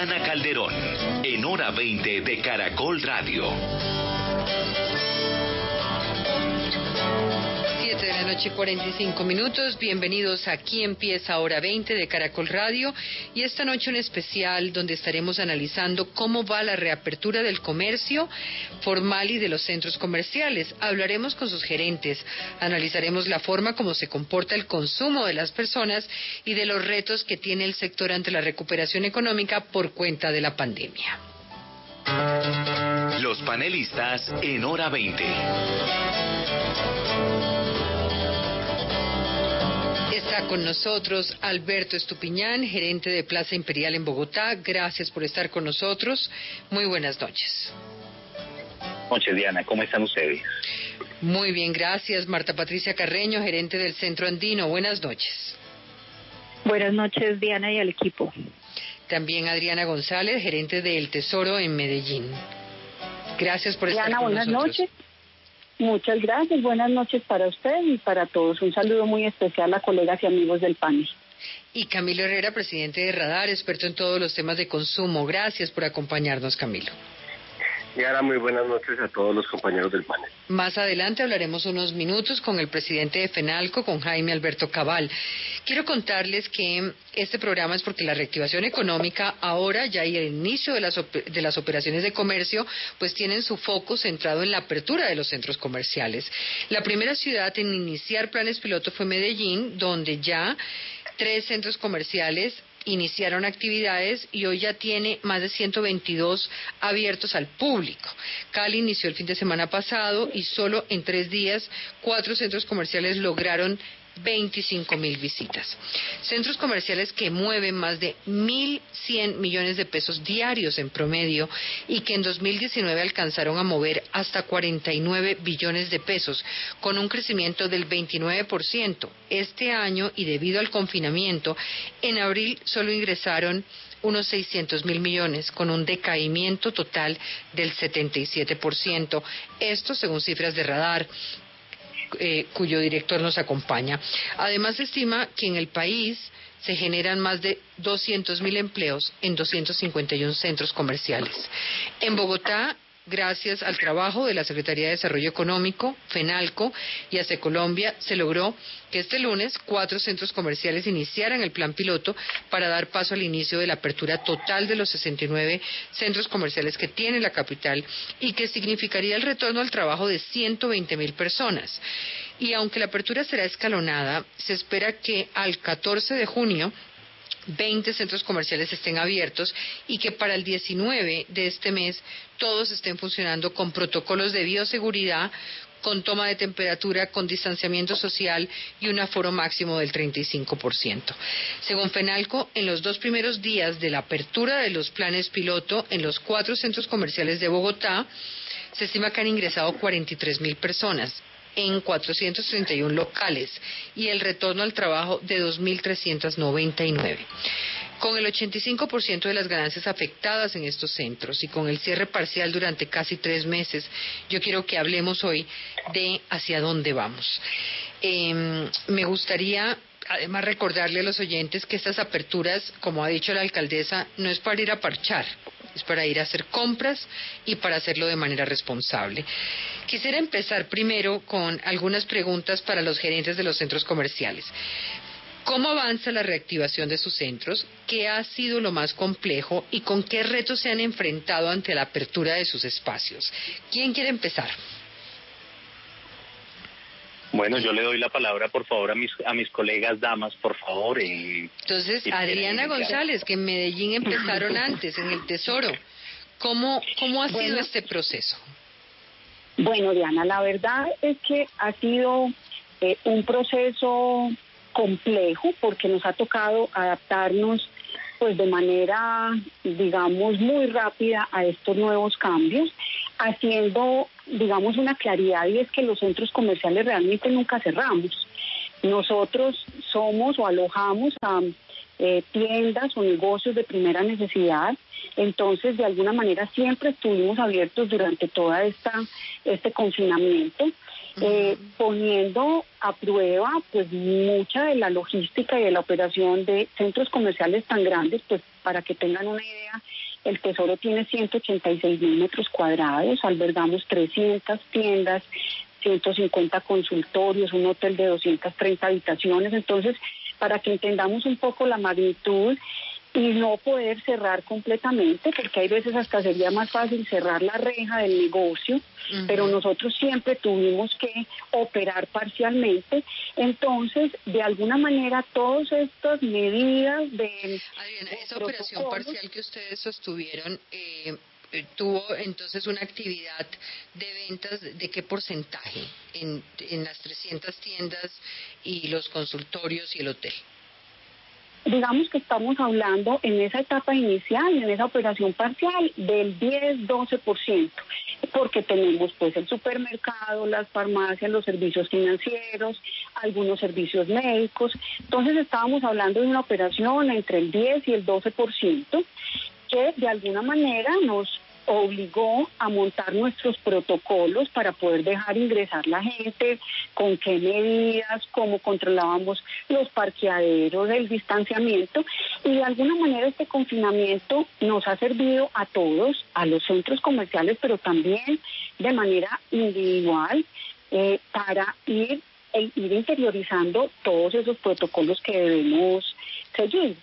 Diana Calderón, en hora 20 de Caracol Radio. 7 de la noche 45 minutos, bienvenidos aquí empieza hora 20 de Caracol Radio y esta noche un especial donde estaremos analizando cómo va la reapertura del comercio formal y de los centros comerciales. Hablaremos con sus gerentes, analizaremos la forma como se comporta el consumo de las personas y de los retos que tiene el sector ante la recuperación económica por cuenta de la pandemia. Los panelistas en hora 20. Está con nosotros Alberto Estupiñán, gerente de Plaza Imperial en Bogotá. Gracias por estar con nosotros. Muy buenas noches. noches, Diana. ¿Cómo están ustedes? Muy bien, gracias. Marta Patricia Carreño, gerente del Centro Andino. Buenas noches. Buenas noches, Diana y al equipo. También Adriana González, gerente del Tesoro en Medellín. Gracias por estar Diana, con buenas nosotros. noches. Muchas gracias. Buenas noches para usted y para todos. Un saludo muy especial a colegas y amigos del panel. Y Camilo Herrera, presidente de Radar, experto en todos los temas de consumo. Gracias por acompañarnos, Camilo. Diana, muy buenas noches a todos los compañeros del panel. Más adelante hablaremos unos minutos con el presidente de FENALCO, con Jaime Alberto Cabal. Quiero contarles que este programa es porque la reactivación económica ahora ya y el inicio de las, de las operaciones de comercio pues tienen su foco centrado en la apertura de los centros comerciales. La primera ciudad en iniciar planes piloto fue Medellín, donde ya tres centros comerciales iniciaron actividades y hoy ya tiene más de 122 abiertos al público. Cali inició el fin de semana pasado y solo en tres días cuatro centros comerciales lograron 25 mil visitas. Centros comerciales que mueven más de 1.100 millones de pesos diarios en promedio y que en 2019 alcanzaron a mover hasta 49 billones de pesos, con un crecimiento del 29%. Este año, y debido al confinamiento, en abril solo ingresaron unos 600 mil millones, con un decaimiento total del 77%. Esto según cifras de radar eh, cuyo director nos acompaña. Además, se estima que en el país se generan más de 200 mil empleos en 251 centros comerciales. En Bogotá, gracias al trabajo de la Secretaría de Desarrollo Económico, FENALCO y ACE Colombia, se logró que este lunes cuatro centros comerciales iniciaran el plan piloto para dar paso al inicio de la apertura total de los 69 centros comerciales que tiene la capital y que significaría el retorno al trabajo de 120 mil personas. Y aunque la apertura será escalonada, se espera que al 14 de junio 20 centros comerciales estén abiertos y que para el 19 de este mes todos estén funcionando con protocolos de bioseguridad, con toma de temperatura, con distanciamiento social y un aforo máximo del 35%. Según FENALCO, en los dos primeros días de la apertura de los planes piloto en los cuatro centros comerciales de Bogotá, se estima que han ingresado 43 mil personas en 431 locales y el retorno al trabajo de 2.399. Con el 85% de las ganancias afectadas en estos centros y con el cierre parcial durante casi tres meses, yo quiero que hablemos hoy de hacia dónde vamos. Eh, me gustaría además recordarle a los oyentes que estas aperturas, como ha dicho la alcaldesa, no es para ir a parchar, para ir a hacer compras y para hacerlo de manera responsable. Quisiera empezar primero con algunas preguntas para los gerentes de los centros comerciales. ¿Cómo avanza la reactivación de sus centros? ¿Qué ha sido lo más complejo y con qué retos se han enfrentado ante la apertura de sus espacios? ¿Quién quiere empezar? Bueno, yo le doy la palabra, por favor, a mis, a mis colegas damas, por favor. eh, Entonces, Adriana. González, que en Medellín empezaron antes, en el Tesoro. ¿Cómo, cómo ha sido este proceso? Bueno, Diana, la verdad es que ha sido eh, un proceso complejo porque nos ha tocado adaptarnos pues de manera, digamos, muy rápida a estos nuevos cambios, haciendo, digamos, una claridad y es que los centros comerciales realmente nunca cerramos. Nosotros somos o alojamos a eh, tiendas o negocios de primera necesidad. Entonces, de alguna manera, siempre estuvimos abiertos durante toda esta este confinamiento, eh, poniendo a prueba pues mucha de la logística y de la operación de centros comerciales tan grandes, pues para que tengan una idea, el Tesoro tiene 186 mil metros cuadrados, albergamos 300 tiendas, 150 consultorios, un hotel de 230 habitaciones. Entonces, para que entendamos un poco la magnitud y no poder cerrar completamente, porque hay veces hasta sería más fácil cerrar la reja del negocio, pero nosotros siempre tuvimos que operar parcialmente. Entonces, de alguna manera, todas estas medidas de... Adriana, esa operación parcial que ustedes sostuvieron, eh, eh, tuvo entonces una actividad de ventas de qué porcentaje en, en las 300 tiendas y los consultorios y el hotel? Digamos que estamos hablando en esa etapa inicial, en esa operación parcial, del 10-12%, porque tenemos pues el supermercado, las farmacias, los servicios financieros, algunos servicios médicos. Entonces estábamos hablando de una operación entre el 10 y el 12%, que de alguna manera nos obligó a montar nuestros protocolos para poder dejar ingresar la gente, con qué medidas, cómo controlábamos los parqueaderos, el distanciamiento y de alguna manera este confinamiento nos ha servido a todos, a los centros comerciales, pero también de manera individual eh, para ir, e ir interiorizando todos esos protocolos que debemos seguir.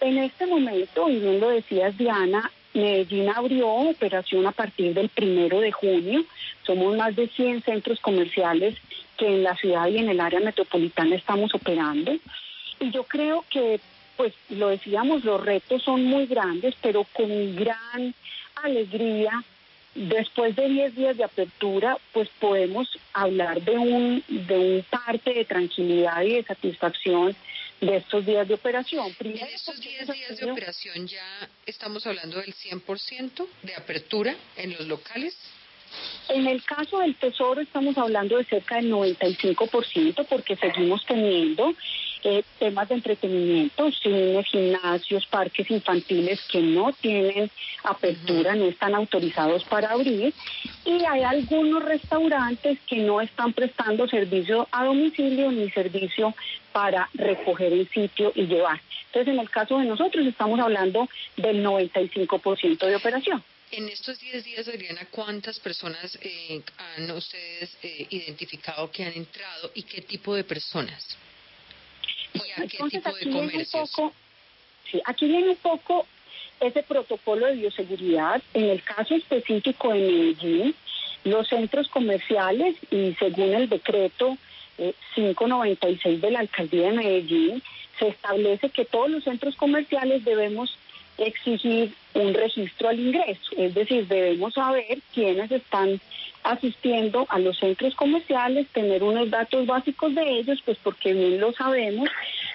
En este momento, y bien lo decías Diana, Medellín abrió operación a partir del primero de junio. Somos más de 100 centros comerciales que en la ciudad y en el área metropolitana estamos operando. Y yo creo que, pues lo decíamos, los retos son muy grandes, pero con gran alegría después de 10 días de apertura, pues podemos hablar de un, de un parte de tranquilidad y de satisfacción de estos días de operación. en estos 10 días de operación ya estamos hablando del 100% de apertura en los locales. En el caso del Tesoro estamos hablando de cerca del 95% porque seguimos teniendo eh, temas de entretenimiento, cines, gimnasios, parques infantiles que no tienen apertura, no están autorizados para abrir y hay algunos restaurantes que no están prestando servicio a domicilio ni servicio para recoger el sitio y llevar. Entonces, en el caso de nosotros estamos hablando del 95% de operación. En estos 10 días, Adriana, ¿cuántas personas eh, han ustedes eh, identificado que han entrado y qué tipo de personas? ¿Y a qué tipo de comercios? Poco, sí, aquí viene un poco ese protocolo de bioseguridad. En el caso específico de Medellín, los centros comerciales y según el decreto 596 eh, de la alcaldía de Medellín, se establece que todos los centros comerciales debemos exigir un registro al ingreso, es decir, debemos saber quiénes están asistiendo a los centros comerciales, tener unos datos básicos de ellos, pues porque bien lo sabemos,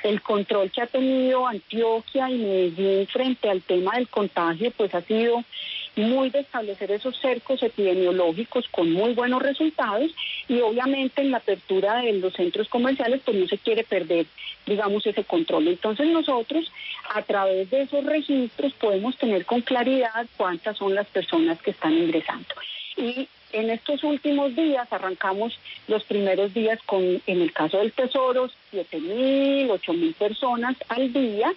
el control que ha tenido Antioquia y Medellín frente al tema del contagio, pues ha sido muy de establecer esos cercos epidemiológicos con muy buenos resultados y obviamente en la apertura de los centros comerciales pues no se quiere perder digamos ese control. Entonces nosotros a través de esos registros podemos tener con claridad cuántas son las personas que están ingresando. Y en estos últimos días arrancamos los primeros días con, en el caso del Tesoro, siete mil, ocho mil personas al día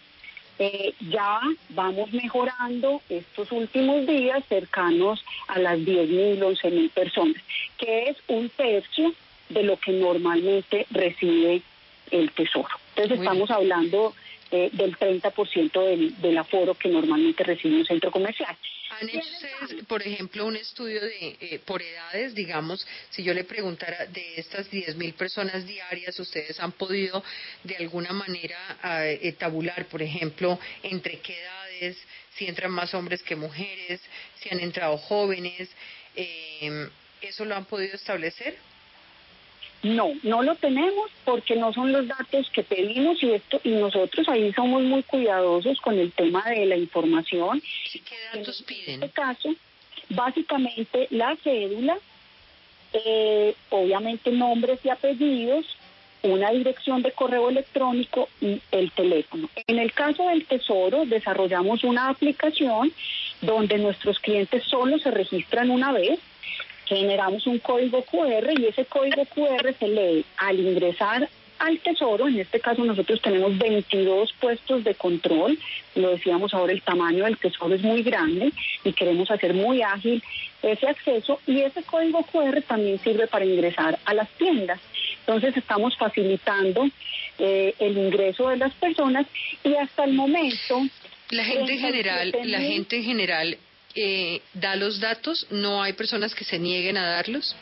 eh, ya vamos mejorando estos últimos días cercanos a las 10.000, 11.000 personas, que es un tercio de lo que normalmente recibe el Tesoro. Entonces estamos hablando eh, del 30% del, del aforo que normalmente recibe un centro comercial. ¿Han hecho ustedes, por ejemplo, un estudio de eh, por edades, digamos, si yo le preguntara de estas 10.000 personas diarias, ustedes han podido de alguna manera eh, tabular, por ejemplo, entre qué edades, si entran más hombres que mujeres, si han entrado jóvenes, ¿eso lo han podido establecer? No, no lo tenemos porque no son los datos que pedimos y esto y nosotros ahí somos muy cuidadosos con el tema de la información. ¿Qué datos piden? En este caso, básicamente la cédula, eh, obviamente nombres y apellidos, una dirección de correo electrónico y el teléfono. En el caso del Tesoro, desarrollamos una aplicación donde nuestros clientes solo se registran una vez generamos un código QR y ese código QR se lee al ingresar al tesoro, en este caso nosotros tenemos 22 puestos de control, lo decíamos ahora, el tamaño del tesoro es muy grande y queremos hacer muy ágil ese acceso y ese código QR también sirve para ingresar a las tiendas. Entonces estamos facilitando eh, el ingreso de las personas y hasta el momento... La gente en general, la gente en general eh, da los datos? ¿No hay personas que se nieguen a darlos?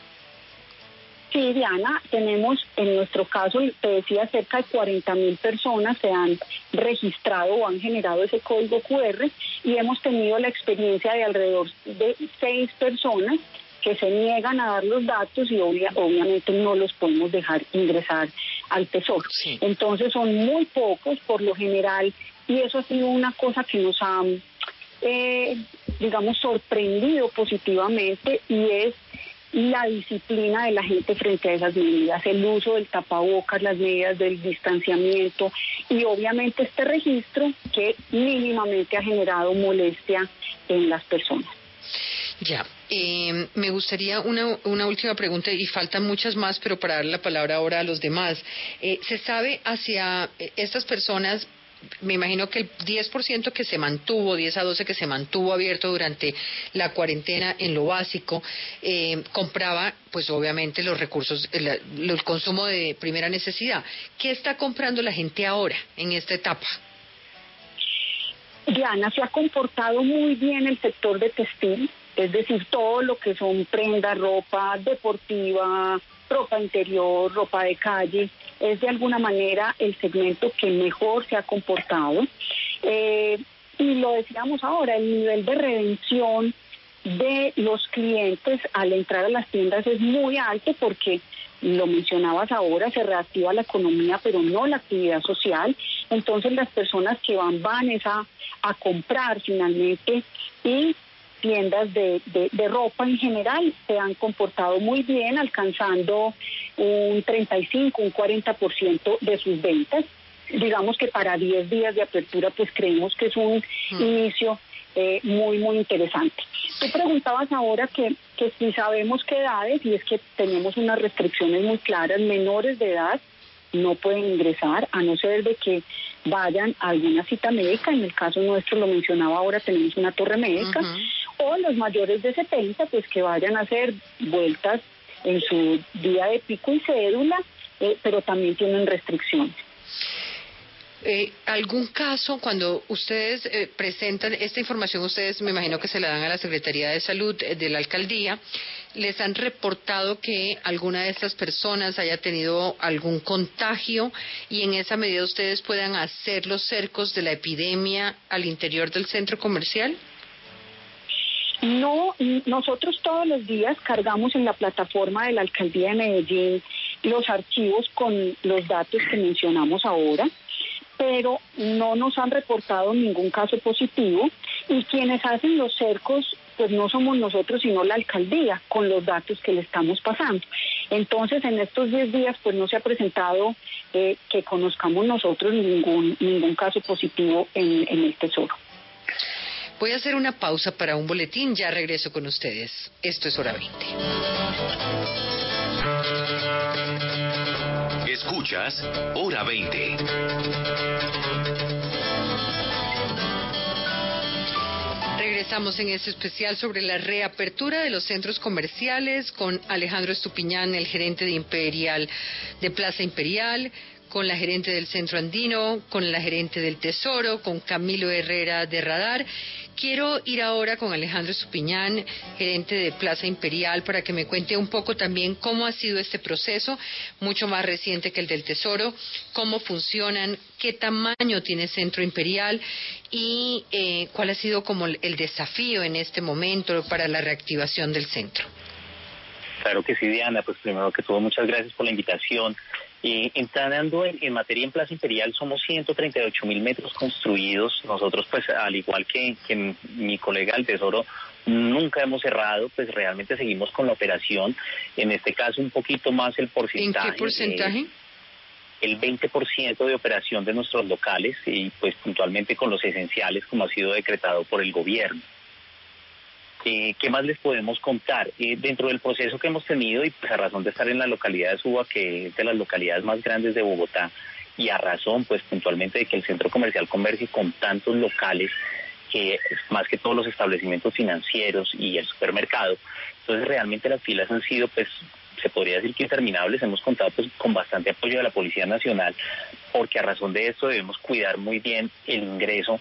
Sí, Diana, tenemos en nuestro caso, te decía, cerca de 40 mil personas se han registrado o han generado ese código QR y hemos tenido la experiencia de alrededor de seis personas que se niegan a dar los datos y obviamente no los podemos dejar ingresar al tesoro. Entonces son muy pocos por lo general y eso ha sido una cosa que nos ha eh, digamos, sorprendido positivamente y es la disciplina de la gente frente a esas medidas, el uso del tapabocas, las medidas del distanciamiento y obviamente este registro que mínimamente ha generado molestia en las personas. Ya, eh, me gustaría una, una última pregunta y faltan muchas más, pero para dar la palabra ahora a los demás. Eh, ¿Se sabe hacia eh, estas personas me imagino que el 10% que se mantuvo, 10 a 12 que se mantuvo abierto durante la cuarentena en lo básico, eh, compraba, pues obviamente, los recursos, el, consumo de primera necesidad. ¿Qué está comprando la gente ahora, en esta etapa? Diana, se ha comportado muy bien el sector de textil, es decir, todo lo que son prendas, ropa deportiva, ropa interior, ropa de calle, es de alguna manera el segmento que mejor se ha comportado. Eh, y lo decíamos ahora, el nivel de redención de los clientes al entrar a las tiendas es muy alto porque lo mencionabas ahora, se reactiva la economía, pero no la actividad social. Entonces las personas que van van a, a comprar finalmente y tiendas de, de, ropa en general se han comportado muy bien, alcanzando un 35, un 40% de sus ventas. Digamos que para 10 días de apertura, pues creemos que es un mm. inicio eh, muy, muy interesante. Tú preguntabas ahora que, que si sabemos qué edades, y es que tenemos unas restricciones muy claras, menores de edad no pueden ingresar a no ser de que vayan a alguna cita médica, en el caso nuestro lo mencionaba ahora, tenemos una torre médica, o los mayores de 70, pues que vayan a hacer vueltas en su día de pico y cédula, eh, pero también tienen restricciones. Eh, ¿Algún caso cuando ustedes eh, presentan esta información, ustedes me imagino que se la dan a la Secretaría de Salud de la Alcaldía, les han reportado que alguna de estas personas haya tenido algún contagio y en esa medida ustedes puedan hacer los cercos de la epidemia al interior del centro comercial? No, nosotros todos los días cargamos en la plataforma de la Alcaldía de Medellín los archivos con los datos que mencionamos ahora, pero no nos han reportado ningún caso positivo y quienes hacen los cercos pues no somos nosotros sino la alcaldía con los datos que le estamos pasando. Entonces en estos 10 días pues no se ha presentado eh, que conozcamos nosotros ningún ningún caso positivo en, en el tesoro. Voy a hacer una pausa para un boletín, ya regreso con ustedes. Esto es Hora 20. Escuchas Hora 20. Regresamos en este especial sobre la reapertura de los centros comerciales con Alejandro Estupiñán, el gerente de Imperial de Plaza Imperial, con la gerente del Centro Andino, con la gerente del Tesoro, con Camilo Herrera de Radar Quiero ir ahora con Alejandro Supiñán, gerente de Plaza Imperial, para que me cuente un poco también cómo ha sido este proceso, mucho más reciente que el del Tesoro, cómo funcionan, qué tamaño tiene Centro Imperial y eh, cuál ha sido como el desafío en este momento para la reactivación del centro. Claro que sí, Diana. Pues primero que todo, muchas gracias por la invitación. Y entrando en, en, materia en Plaza Imperial, somos 138 mil metros construidos. Nosotros, pues, al igual que, que mi colega del Tesoro, nunca hemos cerrado, pues realmente seguimos con la operación. En este caso, un poquito más el porcentaje. ¿En qué porcentaje? el 20% de operación de nuestros locales y pues puntualmente con los esenciales como ha sido decretado por el gobierno. Eh, ¿Qué más les podemos contar? Eh, dentro del proceso que hemos tenido y pues a razón de estar en la localidad de Suba, que es de las localidades más grandes de Bogotá, y a razón pues puntualmente de que el centro comercial converge con tantos locales, que más que todos los establecimientos financieros y el supermercado, entonces realmente las filas han sido pues se podría decir que interminables, hemos contado pues con bastante apoyo de la Policía Nacional, porque a razón de esto debemos cuidar muy bien el ingreso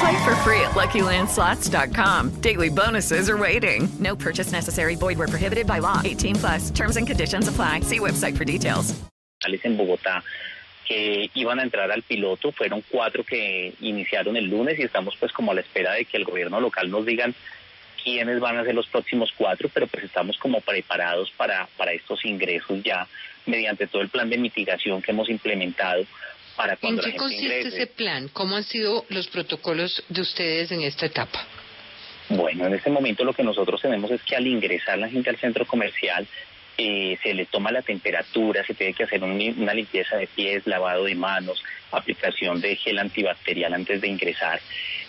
Play for free at LuckyLandSlots.com. Daily bonuses are waiting. No purchase necessary. Void where prohibited by law. 18 plus. Terms and conditions apply. See website for details. En Bogotá que iban a entrar al piloto fueron cuatro que iniciaron el lunes y estamos pues como a la espera de que el gobierno local nos digan quiénes van a ser los próximos cuatro, pero pues estamos como preparados para, para estos ingresos ya mediante todo el plan de mitigación que hemos implementado para cuando ¿En qué consiste ese plan? ¿Cómo han sido los protocolos de ustedes en esta etapa? Bueno, en este momento lo que nosotros tenemos es que al ingresar la gente al centro comercial eh, se le toma la temperatura, se tiene que hacer una limpieza de pies, lavado de manos, aplicación de gel antibacterial antes de ingresar.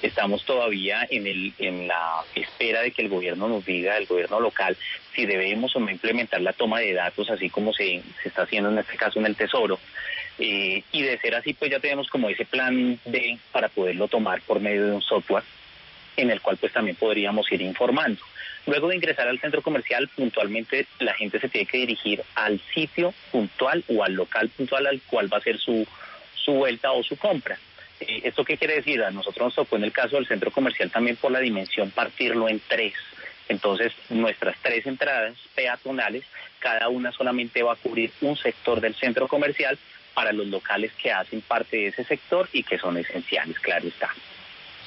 Estamos todavía en, el, en la espera de que el gobierno nos diga, el gobierno local, si debemos o no implementar la toma de datos, así como se, se está haciendo en este caso en el Tesoro. Eh, y de ser así, pues ya tenemos como ese plan B para poderlo tomar por medio de un software en el cual pues también podríamos ir informando. Luego de ingresar al centro comercial, puntualmente la gente se tiene que dirigir al sitio puntual o al local puntual al cual va a ser su, su vuelta o su compra. Eh, ¿Esto qué quiere decir? A nosotros nos tocó en el caso del centro comercial también por la dimensión partirlo en tres. Entonces, nuestras tres entradas peatonales, cada una solamente va a cubrir un sector del centro comercial para los locales que hacen parte de ese sector y que son esenciales, claro está.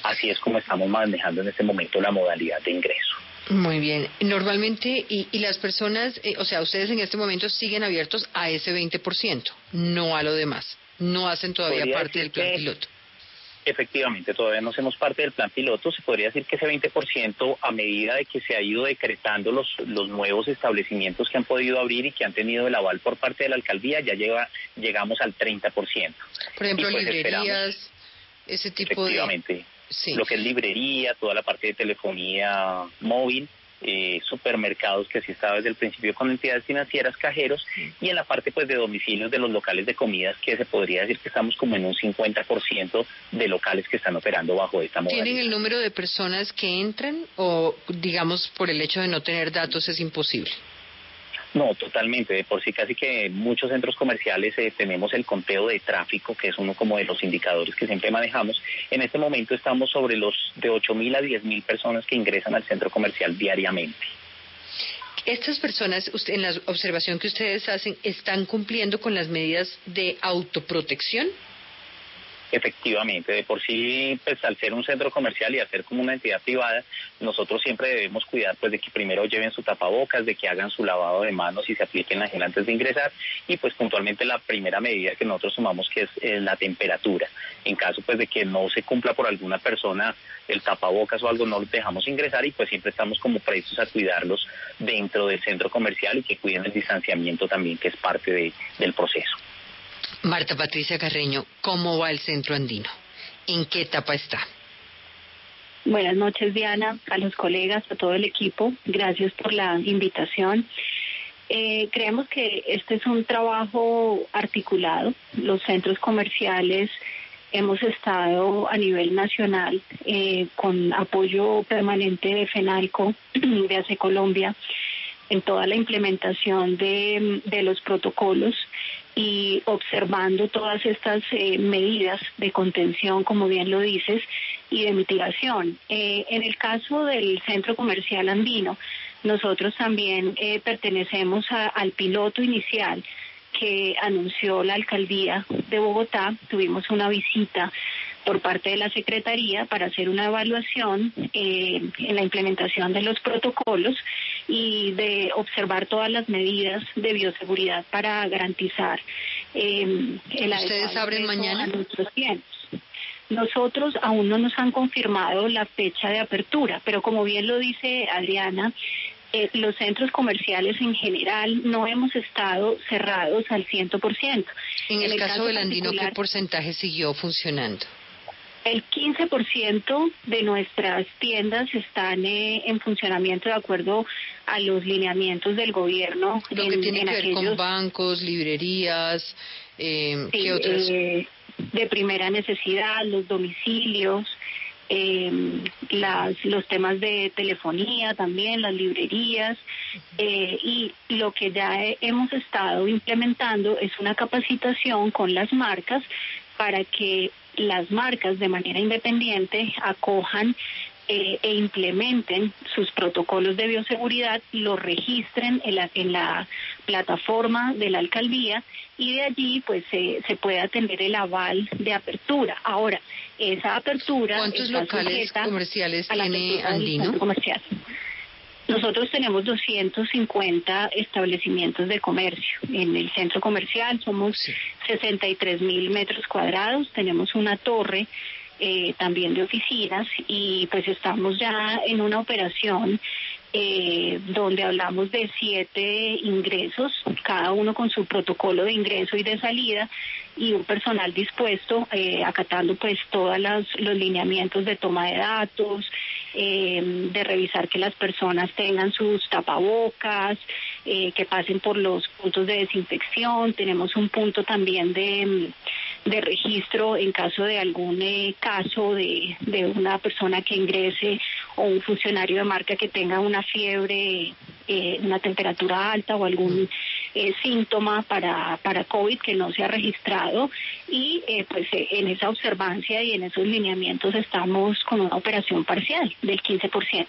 Así es como estamos manejando en este momento la modalidad de ingreso. Muy bien. Normalmente, y, y las personas, eh, o sea, ustedes en este momento siguen abiertos a ese 20%, no a lo demás. No hacen todavía parte del plan piloto. Efectivamente, todavía no hacemos parte del plan piloto. Se podría decir que ese 20% a medida de que se ha ido decretando los, los nuevos establecimientos que han podido abrir y que han tenido el aval por parte de la alcaldía, ya llega, llegamos al 30%. Por ejemplo, pues librerías, ese tipo de... Lo que es librería, toda la parte de telefonía móvil, eh, supermercados que así estaba desde el principio con entidades financieras, cajeros, y en la parte pues de domicilios de los locales de comidas, que se podría decir que estamos como en un 50% de locales que están operando bajo esta modalidad. ¿Tienen el número de personas que entran o digamos por el hecho de no tener datos es imposible? No, totalmente. De por sí casi que muchos centros comerciales eh, tenemos el conteo de tráfico, que es uno como de los indicadores que siempre manejamos. En este momento estamos sobre los de 8.000 a 10.000 personas que ingresan al centro comercial diariamente. Estas personas, usted, en la observación que ustedes hacen, ¿están cumpliendo con las medidas de autoprotección? Efectivamente, de por sí, pues al ser un centro comercial y al ser como una entidad privada, nosotros siempre debemos cuidar pues de que primero lleven su tapabocas, de que hagan su lavado de manos y se apliquen la gel antes de ingresar y pues puntualmente la primera medida que nosotros tomamos que es eh, la temperatura. En caso pues de que no se cumpla por alguna persona el tapabocas o algo, no los dejamos ingresar y pues siempre estamos como prestos a cuidarlos dentro del centro comercial y que cuiden el distanciamiento también que es parte de, del proceso. Marta Patricia Carreño, ¿cómo va el centro andino? ¿En qué etapa está? Buenas noches, Diana, a los colegas, a todo el equipo. Gracias por la invitación. Eh, creemos que este es un trabajo articulado. Los centros comerciales hemos estado a nivel nacional eh, con apoyo permanente de FENALCO, de ACE Colombia, en toda la implementación de, los protocolos y observando todas estas eh, medidas de contención, como bien lo dices, y de mitigación. en el caso del centro comercial andino, nosotros también eh, pertenecemos al piloto inicial que anunció la alcaldía de Bogotá. Tuvimos una visita por parte de la Secretaría para hacer una evaluación eh, en la implementación de los protocolos y de observar todas las medidas de bioseguridad para garantizar eh, el ¿Ustedes abren mañana? nuestros clientes. Nosotros aún no nos han confirmado la fecha de apertura, pero como bien lo dice Adriana, eh, los centros comerciales en general no hemos estado cerrados al 100%. En el, caso, del Andino, ¿qué porcentaje siguió funcionando? El 15% de nuestras tiendas están eh, en funcionamiento de acuerdo a los lineamientos del gobierno. Lo que tiene que ver con bancos, librerías, eh, ¿qué otros? Eh, de primera necesidad, los domicilios, eh, las, los temas de telefonía también, las librerías eh, y lo que ya hemos estado implementando es una capacitación con las marcas para que las marcas de manera independiente acojan eh, e implementen sus protocolos de bioseguridad, los registren en la, en la plataforma de la alcaldía y de allí pues se, se puede tener el aval de apertura. Ahora, esa apertura... ¿Cuántos locales comerciales tiene Andino? Comercial. Nosotros tenemos 250 establecimientos de comercio. En el centro comercial somos 63 mil metros cuadrados. Tenemos una torre eh, también de oficinas y pues estamos ya en una operación eh, donde hablamos de siete ingresos, cada uno con su protocolo de ingreso y de salida y un personal dispuesto, eh, acatando pues todos los lineamientos de toma de datos, eh, de revisar que las personas tengan sus tapabocas, eh, que pasen por los puntos de desinfección. Tenemos un punto también de, de registro en caso de algún eh, caso de, de una persona que ingrese o un funcionario de marca que tenga una fiebre, eh, una temperatura alta o algún eh, síntoma para, para COVID que no se ha registrado y eh, pues eh, en esa observancia y en esos lineamientos estamos con una operación parcial del 15%.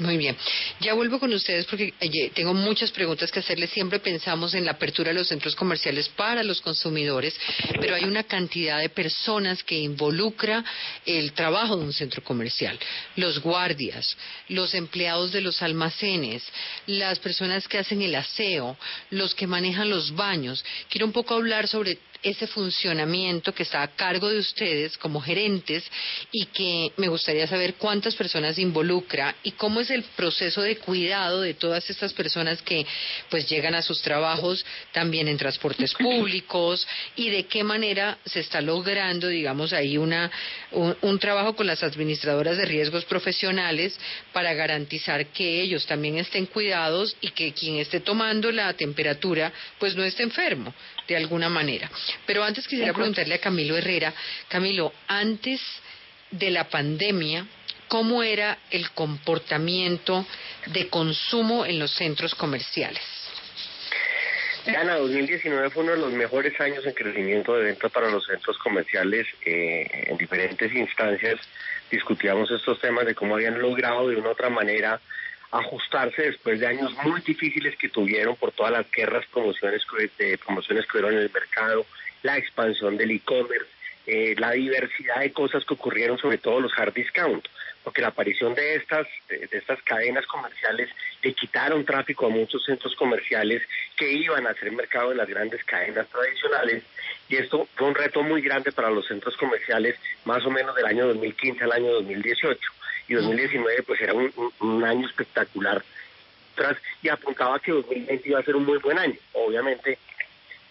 Muy bien. Ya vuelvo con ustedes porque tengo muchas preguntas que hacerles. Siempre pensamos en la apertura de los centros comerciales para los consumidores, pero hay una cantidad de personas que involucra el trabajo de un centro comercial. Los guardias, los empleados de los almacenes, las personas que hacen el aseo, los que manejan los baños. Quiero un poco hablar sobre ese funcionamiento que está a cargo de ustedes como gerentes y que me gustaría saber cuántas personas involucra y cómo es el proceso de cuidado de todas estas personas que pues llegan a sus trabajos también en transportes públicos y de qué manera se está logrando digamos ahí una un, trabajo con las administradoras de riesgos profesionales para garantizar que ellos también estén cuidados y que quien esté tomando la temperatura pues no esté enfermo de alguna manera. Pero antes quisiera preguntarle a Camilo Herrera, Camilo, antes de la pandemia, ¿cómo era el comportamiento de consumo en los centros comerciales? Ana, 2019 fue uno de los mejores años en crecimiento de ventas para los centros comerciales. Eh, en diferentes instancias discutíamos estos temas de cómo habían logrado de una u otra manera ajustarse después de años muy difíciles que tuvieron por todas las guerras, promociones, de promociones que hubieron en el mercado, la expansión del e-commerce, eh, la diversidad de cosas que ocurrieron, sobre todo los hard discount, porque la aparición de estas, de, estas cadenas comerciales le quitaron tráfico a muchos centros comerciales que iban a hacer mercado en las grandes cadenas tradicionales y esto fue un reto muy grande para los centros comerciales más o menos del año 2015 al año 2018 y 2019 pues era un, año espectacular tras y apuntaba que 2020 iba a ser un muy buen año. Obviamente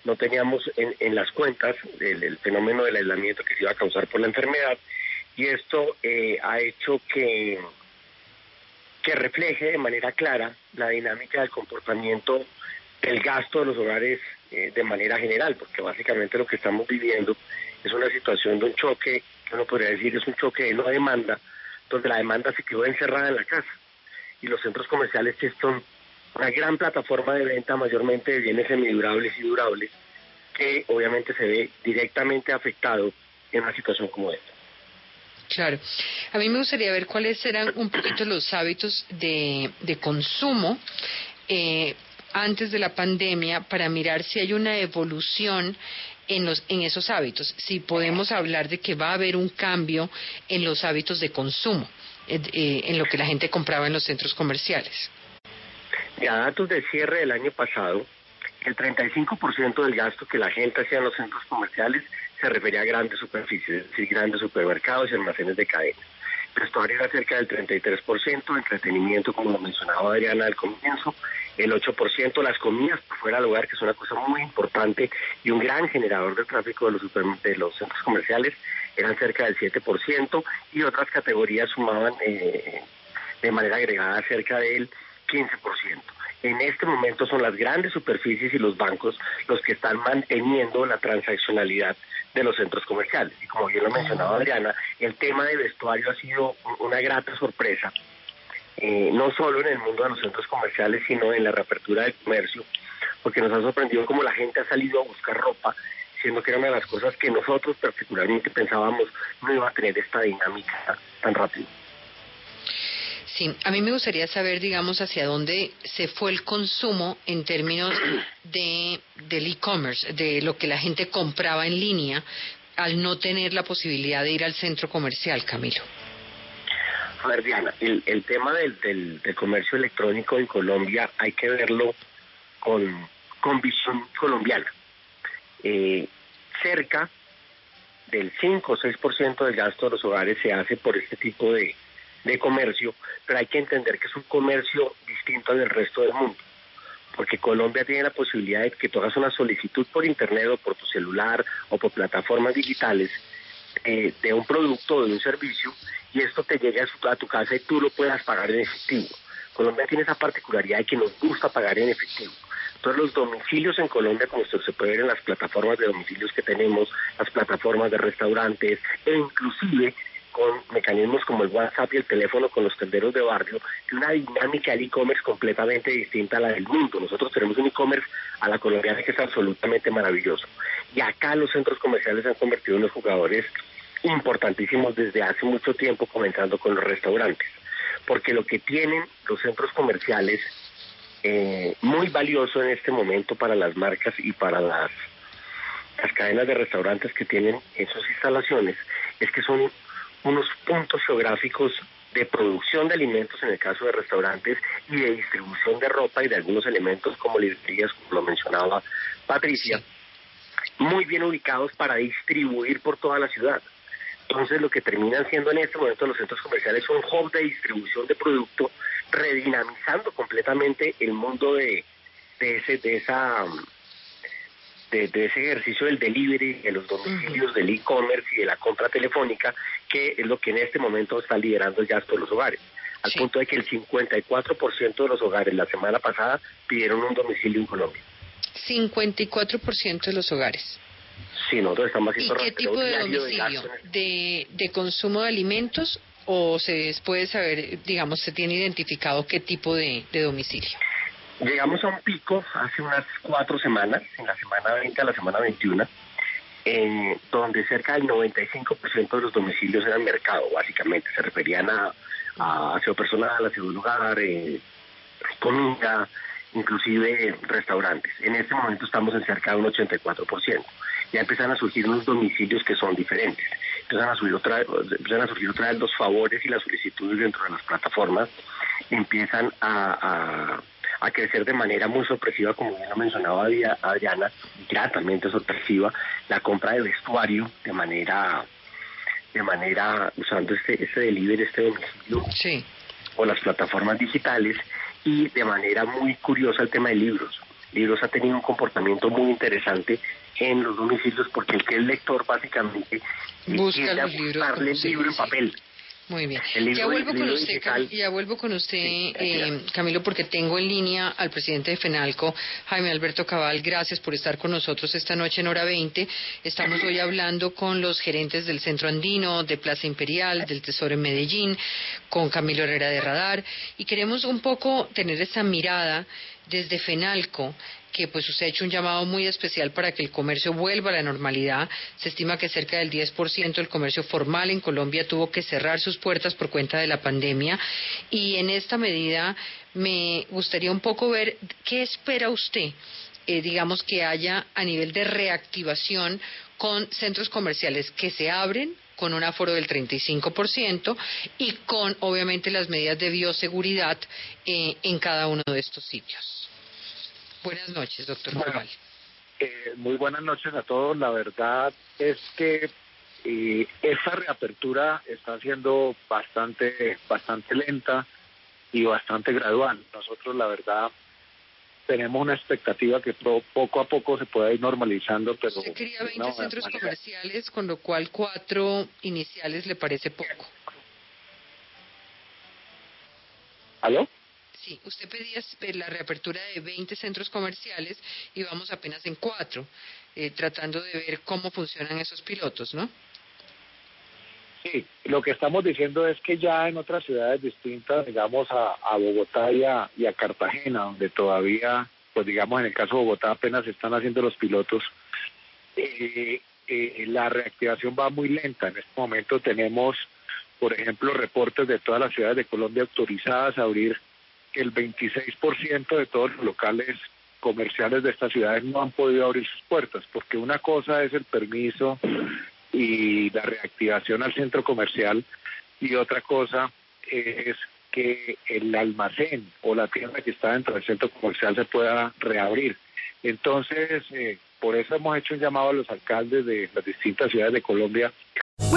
no teníamos en, en las cuentas el, fenómeno del aislamiento que se iba a causar por la enfermedad y esto eh, ha hecho que, que refleje de manera clara la dinámica del comportamiento del gasto de los hogares eh, de manera general, porque básicamente lo que estamos viviendo es una situación de un choque, que uno podría decir es un choque de no demanda, donde la demanda se quedó encerrada en la casa y los centros comerciales que son una gran plataforma de venta mayormente de bienes semidurables y durables que obviamente se ve directamente afectado en una situación como esta. Claro. A mí me gustaría ver cuáles serán un poquito los hábitos de, de consumo eh, antes de la pandemia para mirar si hay una evolución en, los, en esos hábitos, si podemos hablar de que va a haber un cambio en los hábitos de consumo, eh, eh, en lo que la gente compraba en los centros comerciales. Ya datos de cierre del año pasado, el 35% del gasto que la gente hacía en los centros comerciales se refería a grandes superficies, es decir, grandes supermercados y almacenes de cadena. Vestuario era cerca del 33%, entretenimiento, como lo mencionaba Adriana al comienzo, el 8%, las comidas por fuera del hogar, que es una cosa muy importante y un gran generador de tráfico de los, de los centros comerciales, eran cerca del 7%, y otras categorías sumaban eh, de manera agregada cerca del 15%. En este momento son las grandes superficies y los bancos los que están manteniendo la transaccionalidad de los centros comerciales. Y como bien lo mencionaba Adriana, el tema de vestuario ha sido una grata sorpresa, eh, no solo en el mundo de los centros comerciales, sino en la reapertura del comercio, porque nos ha sorprendido cómo la gente ha salido a buscar ropa, siendo que era una de las cosas que nosotros particularmente pensábamos no iba a tener esta dinámica tan rápido. Sí, a mí me gustaría saber, digamos, hacia dónde se fue el consumo en términos de del e-commerce, de lo que la gente compraba en línea al no tener la posibilidad de ir al centro comercial, Camilo. A ver, Diana, el, tema del, del, comercio electrónico en Colombia hay que verlo con, visión colombiana. Eh, cerca del 5 o 6% del gasto de los hogares se hace por este tipo de, de comercio, pero hay que entender que es un comercio distinto al del resto del mundo, porque Colombia tiene la posibilidad de que tú hagas una solicitud por internet o por tu celular o por plataformas digitales eh, de un producto o de un servicio y esto te llegue a, tu casa y tú lo puedas pagar en efectivo. Colombia tiene esa particularidad de que nos gusta pagar en efectivo. Todos los domicilios en Colombia, como esto se puede ver en las plataformas de domicilios que tenemos, las plataformas de restaurantes e inclusive con mecanismos como el WhatsApp y el teléfono con los tenderos de barrio, que una dinámica del e-commerce completamente distinta a la del mundo. Nosotros tenemos un e-commerce a la colombiana que es absolutamente maravilloso. Y acá los centros comerciales se han convertido en los jugadores importantísimos desde hace mucho tiempo, comenzando con los restaurantes. Porque lo que tienen los centros comerciales, eh, muy valioso en este momento para las marcas y para las, las cadenas de restaurantes que tienen en sus instalaciones, es que son unos puntos geográficos de producción de alimentos en el caso de restaurantes y de distribución de ropa y de algunos elementos como librerías, como lo mencionaba Patricia, muy bien ubicados para distribuir por toda la ciudad. Entonces lo que terminan siendo en este momento los centros comerciales son hub de distribución de producto, redinamizando completamente el mundo de, de, ese, de esa de, ese ejercicio del delivery, de los domicilios, del e-commerce y de la compra telefónica, que es lo que en este momento está liderando ya por los hogares. Al punto de que el 54% de los hogares la semana pasada pidieron un domicilio en Colombia. 54% de los hogares. Sí, nosotros estamos haciendo ¿Y qué tipo de domicilio? De, ¿De consumo de alimentos o se puede saber, digamos, se tiene identificado qué tipo de domicilio? Llegamos a un pico hace unas cuatro semanas, en la semana 20 a la semana 21, en donde cerca del 95% de los domicilios eran mercado, básicamente. Se referían a, a aseo personal, aseo de lugar, eh, comida, inclusive restaurantes. En este momento estamos en cerca de un 84%. Ya empiezan a surgir unos domicilios que son diferentes. Empiezan a, subir otra, empiezan a surgir otra vez los favores y las solicitudes dentro de las plataformas. Empiezan a a crecer de manera muy sorpresiva, como bien lo mencionaba Adriana, gratamente sorpresiva, la compra de vestuario de manera, de manera, usando este, este delivery, este domicilio, sí. o las plataformas digitales, y de manera muy curiosa el tema de libros. libros ha tenido un comportamiento muy interesante en los domicilios porque el que es lector básicamente Busca quiere buscarle el libro en papel. Muy bien. Ya vuelvo el con usted, ya vuelvo con usted, eh, Camilo, porque tengo en línea al presidente de FENALCO, Jaime Alberto Cabal. Gracias por estar con nosotros esta noche en hora 20. Estamos hoy hablando con los gerentes del Centro Andino, de Plaza Imperial, del Tesoro en Medellín, con Camilo Herrera de Radar, y queremos un poco tener esa mirada desde FENALCO que pues usted ha hecho un llamado muy especial para que el comercio vuelva a la normalidad. Se estima que cerca del 10% del comercio formal en Colombia tuvo que cerrar sus puertas por cuenta de la pandemia y en esta medida me gustaría un poco ver qué espera usted, eh, digamos, que haya a nivel de reactivación con centros comerciales que se abren con un aforo del 35% y con, obviamente, las medidas de bioseguridad eh, en cada uno de estos sitios. Buenas noches, doctor Bueno. Eh, muy buenas noches a todos. La verdad es que eh, esta reapertura está siendo bastante, bastante lenta y bastante gradual. Nosotros, la verdad, tenemos una expectativa que poco a poco se pueda ir normalizando, pero Usted quería de 20 una centros manera- comerciales, con lo cual cuatro iniciales le parece poco. ¿Aló? Sí, usted pedía eh, la reapertura de 20 centros comerciales y vamos apenas en cuatro, eh, tratando de ver cómo funcionan esos pilotos, ¿no? Sí, lo que estamos diciendo es que ya en otras ciudades distintas, digamos a, Bogotá y a, Cartagena, donde todavía, pues digamos en el caso de Bogotá apenas se están haciendo los pilotos, eh, eh, la reactivación va muy lenta. En este momento tenemos, por ejemplo, reportes de todas las ciudades de Colombia autorizadas a abrir el 26% de todos los locales comerciales de estas ciudades no han podido abrir sus puertas, porque una cosa es el permiso y la reactivación al centro comercial y otra cosa es que el almacén o la tienda que está dentro del centro comercial se pueda reabrir. Entonces, eh, por eso hemos hecho un llamado a los alcaldes de las distintas ciudades de Colombia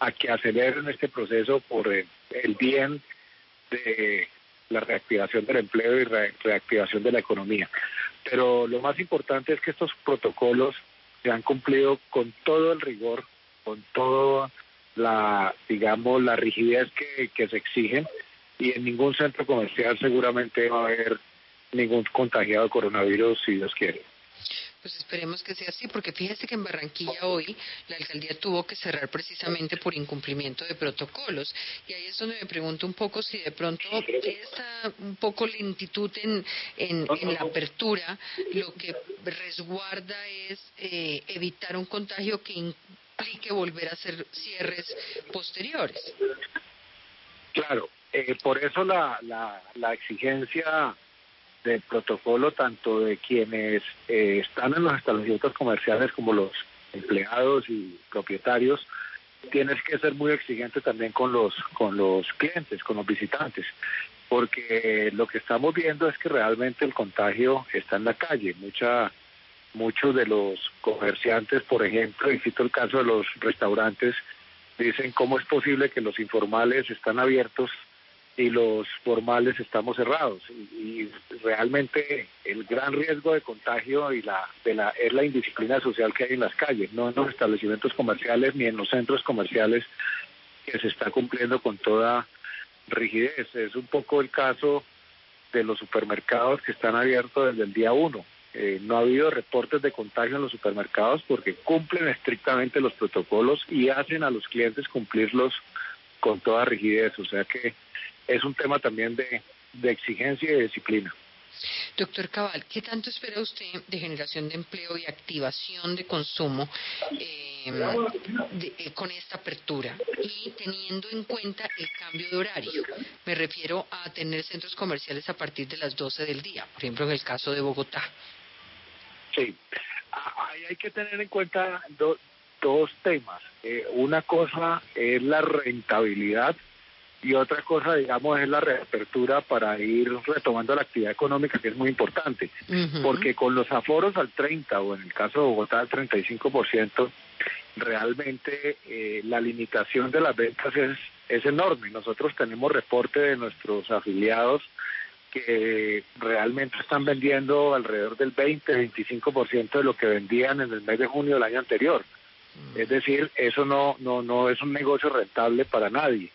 A que aceleren este proceso por el, el bien de la reactivación del empleo y re- reactivación de la economía. Pero lo más importante es que estos protocolos se han cumplido con todo el rigor, con toda la, digamos, la rigidez que, que se exigen y en ningún centro comercial seguramente va a haber ningún contagiado de coronavirus, si Dios quiere. Pues esperemos que sea así, porque fíjese que en Barranquilla hoy la alcaldía tuvo que cerrar precisamente por incumplimiento de protocolos. Y ahí es donde me pregunto un poco si de pronto esta un poco lentitud en, en, en la apertura lo que resguarda es eh, evitar un contagio que implique volver a hacer cierres posteriores. Claro, eh, por eso la, la, la exigencia del protocolo tanto de quienes eh, están en los establecimientos comerciales como los empleados y propietarios tienes que ser muy exigente también con los con los clientes, con los visitantes, porque lo que estamos viendo es que realmente el contagio está en la calle. Mucha muchos de los comerciantes, por ejemplo, y cito el caso de los restaurantes, dicen cómo es posible que los informales están abiertos y los formales estamos cerrados y, realmente el gran riesgo de contagio y la de la es la indisciplina social que hay en las calles no en los establecimientos comerciales ni en los centros comerciales que se está cumpliendo con toda rigidez es un poco el caso de los supermercados que están abiertos desde el día uno. Eh, no ha habido reportes de contagio en los supermercados porque cumplen estrictamente los protocolos y hacen a los clientes cumplirlos con toda rigidez. O sea que es un tema también de, de exigencia y de disciplina. Doctor Cabal, ¿qué tanto espera usted de generación de empleo y activación de consumo eh, eh, con esta apertura y teniendo en cuenta el cambio de horario? Me refiero a tener centros comerciales a partir de las 12 del día, por ejemplo, en el caso de Bogotá. Sí, ahí hay que tener en cuenta dos temas. Eh, una cosa es la rentabilidad y otra cosa, digamos, es la reapertura para ir retomando la actividad económica, que es muy importante, porque con los aforos al 30 o en el caso de Bogotá al 35%, realmente eh, la limitación de las ventas es, es enorme. Nosotros tenemos reporte de nuestros afiliados que realmente están vendiendo alrededor del 20-25% de lo que vendían en el mes de junio del año anterior. Es decir, eso no, no, no es un negocio rentable para nadie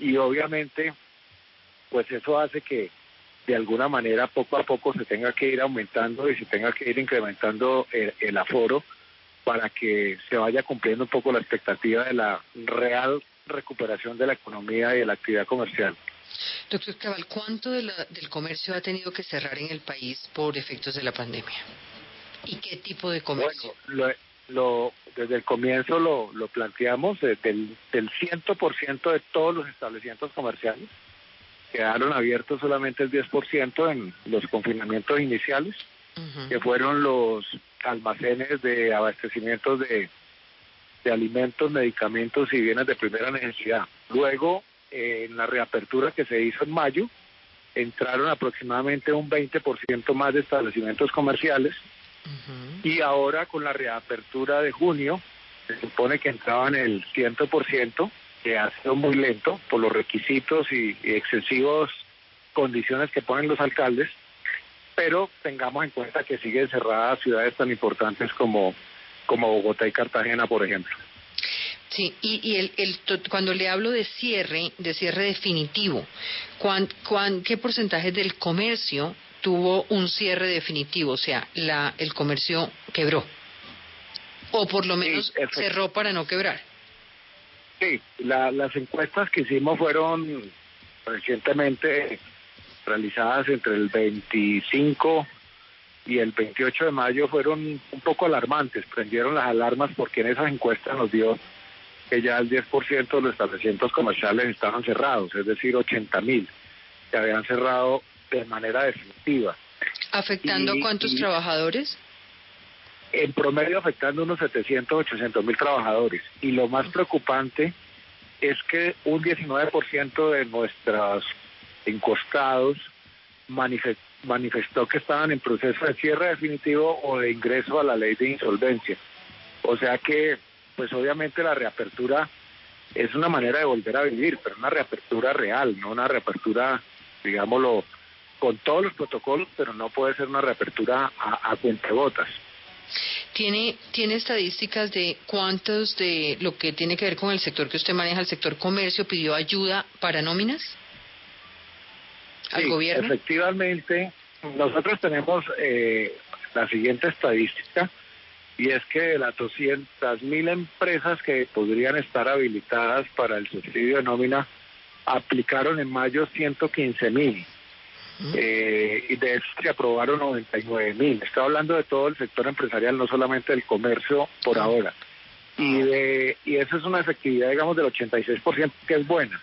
y obviamente pues eso hace que de alguna manera poco a poco se tenga que ir aumentando y se tenga que ir incrementando el, aforo para que se vaya cumpliendo un poco la expectativa de la real recuperación de la economía y de la actividad comercial. Doctor Cabal, ¿cuánto del comercio ha tenido que cerrar en el país por efectos de la pandemia? ¿Y qué tipo de comercio? Bueno, lo, desde el comienzo lo, lo planteamos, del, del 100% de todos los establecimientos comerciales, quedaron abiertos solamente el 10% en los confinamientos iniciales, que fueron los almacenes de abastecimiento de, de alimentos, medicamentos y bienes de primera necesidad. Luego, en la reapertura que se hizo en mayo, entraron aproximadamente un 20% más de establecimientos comerciales y ahora con la reapertura de junio, se supone que entraban el 100%, que ha sido muy lento por los requisitos y, excesivos condiciones que ponen los alcaldes, pero tengamos en cuenta que siguen cerradas ciudades tan importantes como, como Bogotá y Cartagena, por ejemplo. Sí, y, el, el, cuando le hablo de cierre, de cierre definitivo, ¿cuán, cuán, ¿qué porcentaje del comercio tuvo un cierre definitivo, o sea, la, el comercio quebró. O por lo menos cerró para no quebrar. Sí, las encuestas que hicimos fueron recientemente realizadas entre el 25 y el 28 de mayo fueron un poco alarmantes, prendieron las alarmas porque en esas encuestas nos dio que ya el 10% de los establecimientos comerciales estaban cerrados, es decir, 80 mil que habían cerrado de manera definitiva. ¿Afectando cuántos trabajadores? En promedio afectando unos 700, 800 mil trabajadores. Y lo más preocupante es que un 19% de nuestros encostados manifestó que estaban en proceso de cierre definitivo o de ingreso a la ley de insolvencia. O sea que, pues obviamente la reapertura es una manera de volver a vivir, pero una reapertura real, no una reapertura, digámoslo, con todos los protocolos, pero no puede ser una reapertura a, a cuentagotas. ¿Tiene, ¿Tiene estadísticas de cuántos de lo que tiene que ver con el sector que usted maneja, el sector comercio, pidió ayuda para nóminas al gobierno? Efectivamente, nosotros tenemos eh, la siguiente estadística y es que de las 200 mil empresas que podrían estar habilitadas para el subsidio de nómina, aplicaron en mayo 115 mil eh, y de eso se aprobaron 99 mil. Estoy hablando de todo el sector empresarial, no solamente del comercio por ahora. Y, de, y eso es una efectividad, digamos, del 86%, que es buena,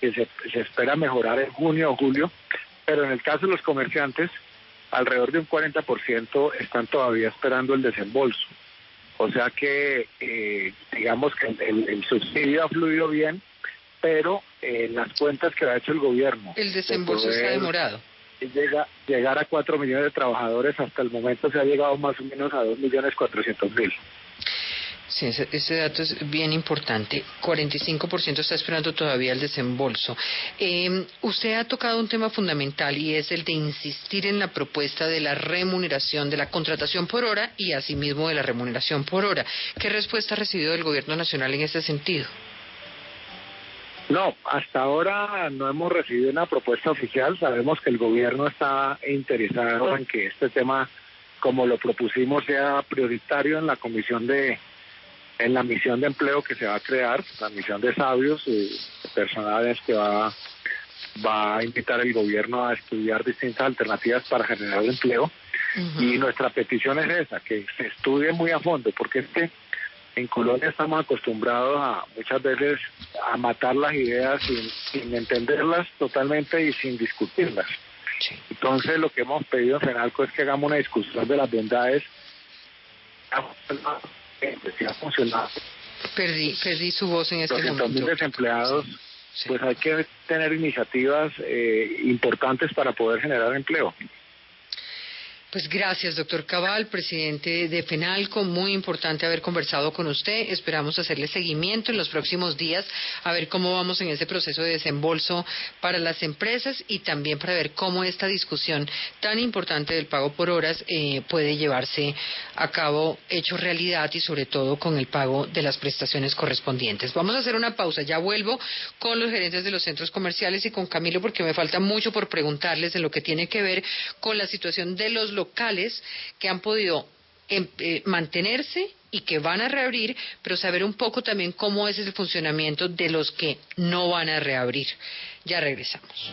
que se, se espera mejorar en junio o julio, pero en el caso de los comerciantes, alrededor de un 40% están todavía esperando el desembolso. O sea que, eh, digamos que el, el, subsidio ha fluido bien, pero eh, las cuentas que ha hecho el gobierno. El desembolso está demorado. Llega, llegar a 4 millones de trabajadores, hasta el momento se ha llegado más o menos a 2 millones 400 mil. Sí, ese, dato es bien importante. 45% está esperando todavía el desembolso. Eh, usted ha tocado un tema fundamental y es el de insistir en la propuesta de la remuneración, de la contratación por hora y asimismo de la remuneración por hora. ¿Qué respuesta ha recibido del Gobierno Nacional en ese sentido? No, hasta ahora no hemos recibido una propuesta oficial. Sabemos que el gobierno está interesado en que este tema, como lo propusimos, sea prioritario en la comisión de, en la misión de empleo que se va a crear, la misión de sabios y personales que va, va a invitar el gobierno a estudiar distintas alternativas para generar empleo. Y nuestra petición es esa, que se estudie muy a fondo, porque este en Colonia estamos acostumbrados a muchas veces a matar las ideas sin, entenderlas totalmente y sin discutirlas. Entonces lo que hemos pedido en FENALCO es que hagamos una discusión de las bondades si ha funcionado. Perdí, perdí su voz en este momento. Los desempleados, pues hay que tener iniciativas eh, importantes para poder generar empleo. Pues gracias, doctor Cabal, presidente de FENALCO. Muy importante haber conversado con usted. Esperamos hacerle seguimiento en los próximos días, a ver cómo vamos en ese proceso de desembolso para las empresas y también para ver cómo esta discusión tan importante del pago por horas eh, puede llevarse a cabo, hecho realidad y sobre todo con el pago de las prestaciones correspondientes. Vamos a hacer una pausa. Ya vuelvo con los gerentes de los centros comerciales y con Camilo porque me falta mucho por preguntarles en lo que tiene que ver con la situación de los locales locales que han podido em, eh, mantenerse y que van a reabrir, pero saber un poco también cómo es el funcionamiento de los que no van a reabrir. Ya regresamos.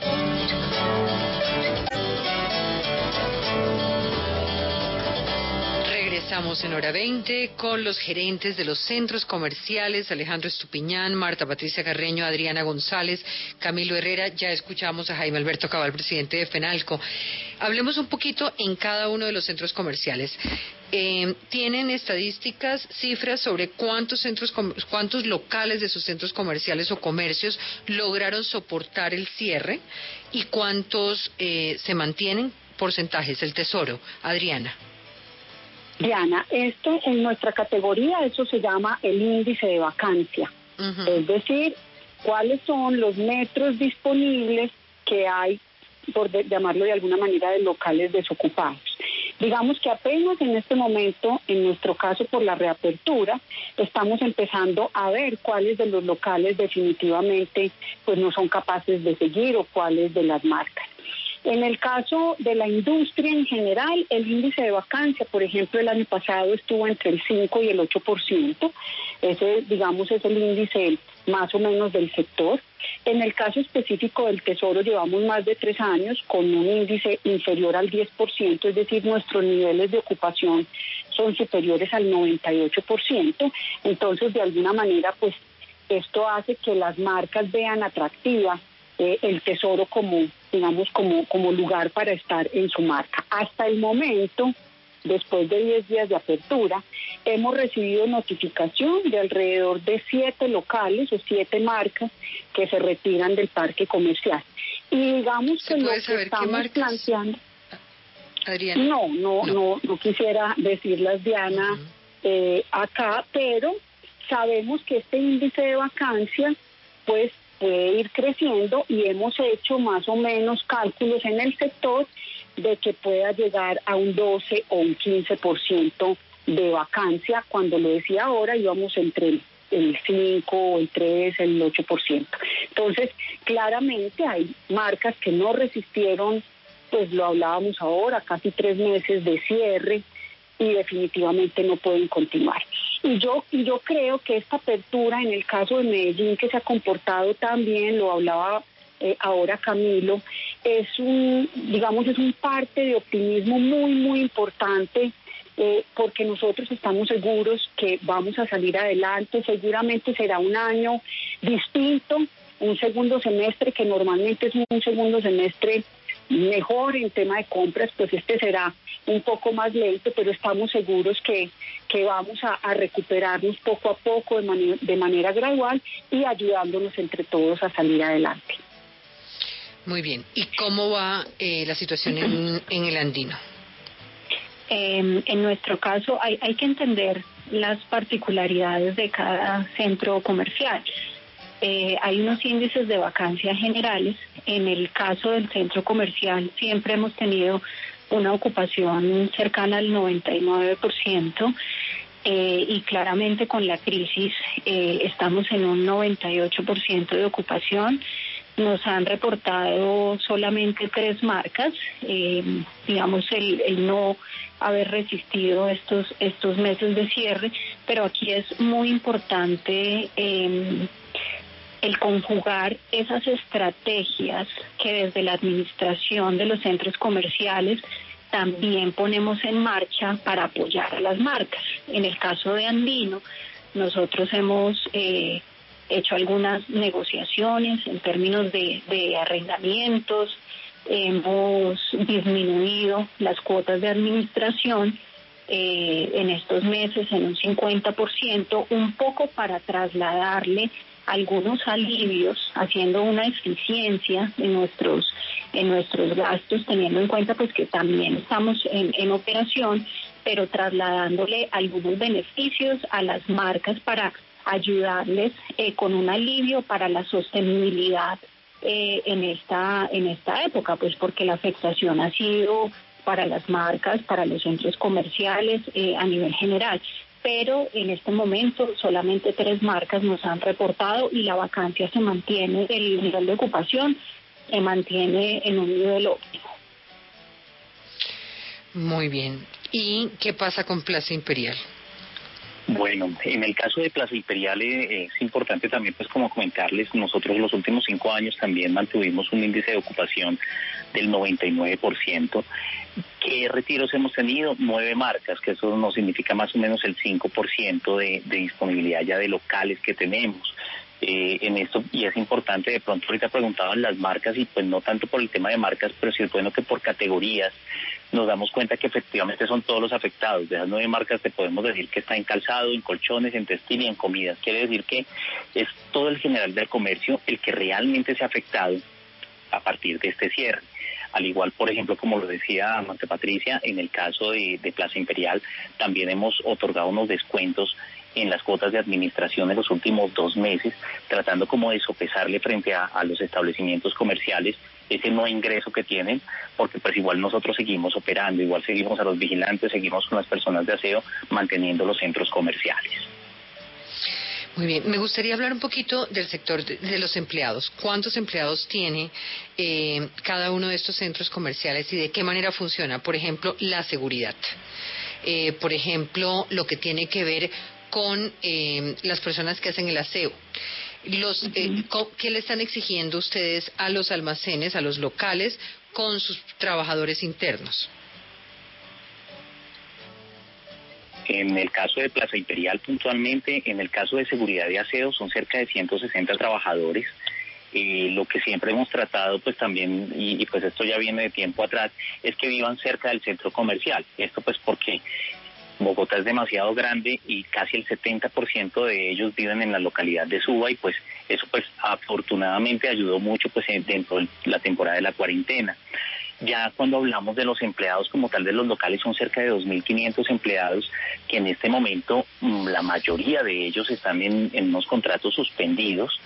Estamos en hora 20 con los gerentes de los centros comerciales, Alejandro Estupiñán, Marta Patricia Carreño, Adriana González, Camilo Herrera. Ya escuchamos a Jaime Alberto Cabal, presidente de FENALCO. Hablemos un poquito en cada uno de los centros comerciales. Eh, ¿Tienen estadísticas, cifras sobre cuántos centros, cuántos locales de sus centros comerciales o comercios lograron soportar el cierre y cuántos eh, se mantienen? Porcentajes, el tesoro. Adriana. Diana, esto en nuestra categoría, eso se llama el índice de vacancia. Es decir, cuáles son los metros disponibles que hay, por llamarlo de alguna manera, de locales desocupados. Digamos que apenas en este momento, en nuestro caso por la reapertura, estamos empezando a ver cuáles de los locales definitivamente pues no son capaces de seguir o cuáles de las marcas. En el caso de la industria en general, el índice de vacancia, por ejemplo, el año pasado estuvo entre el 5 y el 8%. Ese, digamos, es el índice más o menos del sector. En el caso específico del Tesoro llevamos más de tres años con un índice inferior al 10%, es decir, nuestros niveles de ocupación son superiores al 98%. Entonces, de alguna manera, pues esto hace que las marcas vean atractiva eh, el Tesoro como digamos, como, como lugar para estar en su marca. Hasta el momento, después de 10 días de apertura, hemos recibido notificación de alrededor de siete locales o siete marcas que se retiran del parque comercial. Y digamos que lo que estamos planteando... Adriana. No, no, no, no, quisiera decirlas, Diana, eh, acá, pero sabemos que este índice de vacancia, pues puede ir creciendo y hemos hecho más o menos cálculos en el sector de que pueda llegar a un 12 o un 15% de vacancia. Cuando lo decía ahora íbamos entre el 5, el 3, el 8%. Entonces, claramente hay marcas que no resistieron, pues lo hablábamos ahora, casi tres meses de cierre y definitivamente no pueden continuar. Y yo, y yo creo que esta apertura en el caso de Medellín, que se ha comportado tan bien, lo hablaba eh, ahora Camilo, es un, digamos, es un parte de optimismo muy, muy importante. Eh, porque nosotros estamos seguros que vamos a salir adelante, seguramente será un año distinto, un segundo semestre que normalmente es un segundo semestre mejor en tema de compras, pues este será un poco más lento, pero estamos seguros que, que vamos a, recuperarnos poco a poco de, de manera gradual y ayudándonos entre todos a salir adelante. Muy bien. ¿Y cómo va eh, la situación en, en el andino? Eh, en nuestro caso hay, hay que entender las particularidades de cada centro comercial. Eh, hay unos índices de vacancia generales. En el caso del centro comercial siempre hemos tenido una ocupación cercana al 99%. eh, y claramente con la crisis eh, estamos en un 98% de ocupación. Nos han reportado solamente tres marcas, eh, digamos el, el, no haber resistido estos estos meses de cierre, pero aquí es muy importante eh, el conjugar esas estrategias que desde la administración de los centros comerciales también ponemos en marcha para apoyar a las marcas. En el caso de Andino, nosotros hemos eh, hecho algunas negociaciones en términos de, de arrendamientos, hemos disminuido las cuotas de administración eh, en estos meses en un 50%, un poco para trasladarle algunos alivios, haciendo una eficiencia en nuestros en nuestros gastos, teniendo en cuenta pues que también estamos en, en operación, pero trasladándole algunos beneficios a las marcas para ayudarles eh, con un alivio para la sostenibilidad eh, en esta en esta época, pues porque la afectación ha sido para las marcas, para los centros comerciales eh, a nivel general. Pero en este momento solamente tres marcas nos han reportado y la vacancia se mantiene, el nivel de ocupación se mantiene en un nivel óptimo. Muy bien. ¿Y qué pasa con Plaza Imperial? Bueno, en el caso de Plaza Imperial eh, es importante también, pues como comentarles, nosotros los últimos cinco años también mantuvimos un índice de ocupación del 99%. ¿Qué retiros hemos tenido? Nueve marcas, que eso nos significa más o menos el 5% de, de disponibilidad ya de locales que tenemos. Eh, en esto y es importante de pronto ahorita preguntaban las marcas y pues no tanto por el tema de marcas pero sí es bueno que por categorías nos damos cuenta que efectivamente son todos los afectados de esas nueve marcas te podemos decir que está en calzado en colchones en textil y en comidas quiere decir que es todo el general del comercio el que realmente se ha afectado a partir de este cierre al igual, por ejemplo, como lo decía Amante Patricia, en el caso de, de Plaza Imperial, también hemos otorgado unos descuentos en las cuotas de administración en los últimos dos meses, tratando como de sopesarle frente a, a, los establecimientos comerciales ese no ingreso que tienen, porque pues igual nosotros seguimos operando, igual seguimos a los vigilantes, seguimos con las personas de aseo, manteniendo los centros comerciales. Muy bien, me gustaría hablar un poquito del sector de, de los empleados. ¿Cuántos empleados tiene eh, cada uno de estos centros comerciales y de qué manera funciona? Por ejemplo, la seguridad. Eh, por ejemplo, lo que tiene que ver con eh, las personas que hacen el aseo. Los, eh, ¿Qué le están exigiendo ustedes a los almacenes, a los locales, con sus trabajadores internos? En el caso de Plaza Imperial puntualmente, en el caso de seguridad y aseo son cerca de 160 trabajadores. Eh, lo que siempre hemos tratado, pues también, y, y, pues esto ya viene de tiempo atrás, es que vivan cerca del centro comercial. Esto pues porque Bogotá es demasiado grande y casi el 70% de ellos viven en la localidad de Suba y pues eso pues afortunadamente ayudó mucho pues dentro de la temporada de la cuarentena. Ya cuando hablamos de los empleados como tal de los locales son cerca de 2.500 empleados que en este momento la mayoría de ellos están en, en unos contratos suspendidos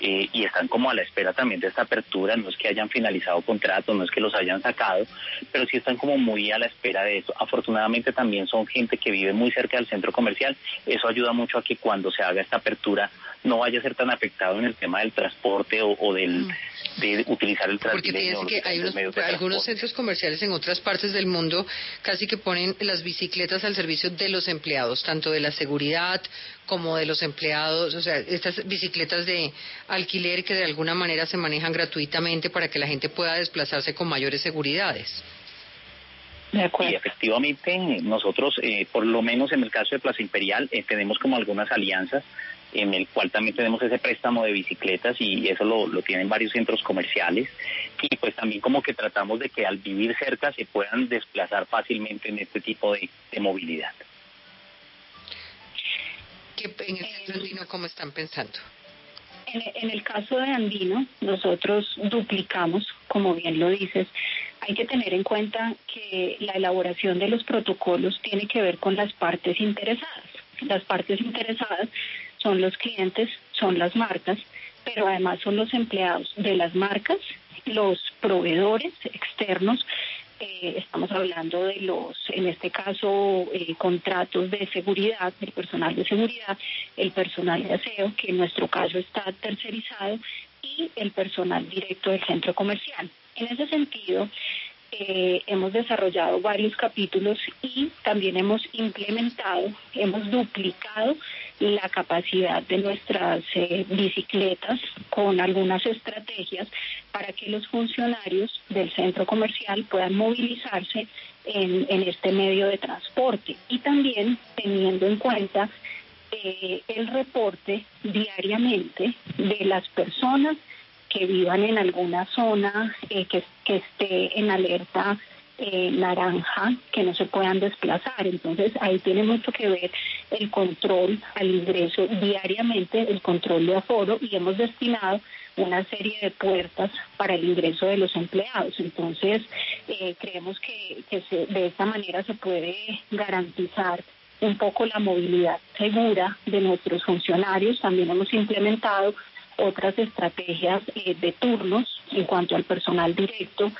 eh, y están como a la espera también de esta apertura, no es que hayan finalizado contratos, no es que los hayan sacado, pero sí están como muy a la espera de eso. Afortunadamente también son gente que vive muy cerca del centro comercial, eso ayuda mucho a que cuando se haga esta apertura no vaya a ser tan afectado en el tema del transporte o, o del de utilizar el transporte. Porque que hay unos, algunos centros comerciales en otras partes del mundo casi que ponen las bicicletas al servicio de los empleados, tanto de la seguridad como de los empleados, o sea, estas bicicletas de alquiler que de alguna manera se manejan gratuitamente para que la gente pueda desplazarse con mayores seguridades. Y efectivamente nosotros, eh, por lo menos en el caso de Plaza Imperial, eh, tenemos como algunas alianzas en el cual también tenemos ese préstamo de bicicletas y eso lo, lo tienen varios centros comerciales y pues también como que tratamos de que al vivir cerca se puedan desplazar fácilmente en este tipo de, de movilidad. ¿Qué, en el centro andino cómo están pensando? En, en, el caso de Andino, nosotros duplicamos, como bien lo dices, hay que tener en cuenta que la elaboración de los protocolos tiene que ver con las partes interesadas. Las partes interesadas son los clientes, son las marcas, pero además son los empleados de las marcas, los proveedores externos eh, estamos hablando de los, en este caso, eh, contratos de seguridad, el personal de seguridad, el personal de aseo, que en nuestro caso está tercerizado, y el personal directo del centro comercial. En ese sentido, eh, hemos desarrollado varios capítulos y también hemos implementado, hemos duplicado la capacidad de nuestras eh, bicicletas con algunas estrategias para que los funcionarios del centro comercial puedan movilizarse en, este medio de transporte. Y también teniendo en cuenta eh, el reporte diariamente de las personas que vivan en alguna zona eh, que, que esté en alerta eh, naranja que no se puedan desplazar. Entonces ahí tiene mucho que ver el control al ingreso diariamente, el control de aforo y hemos destinado una serie de puertas para el ingreso de los empleados. Entonces eh, creemos que, que de esta manera se puede garantizar un poco la movilidad segura de nuestros funcionarios. También hemos implementado otras estrategias eh, de turnos en cuanto al personal directo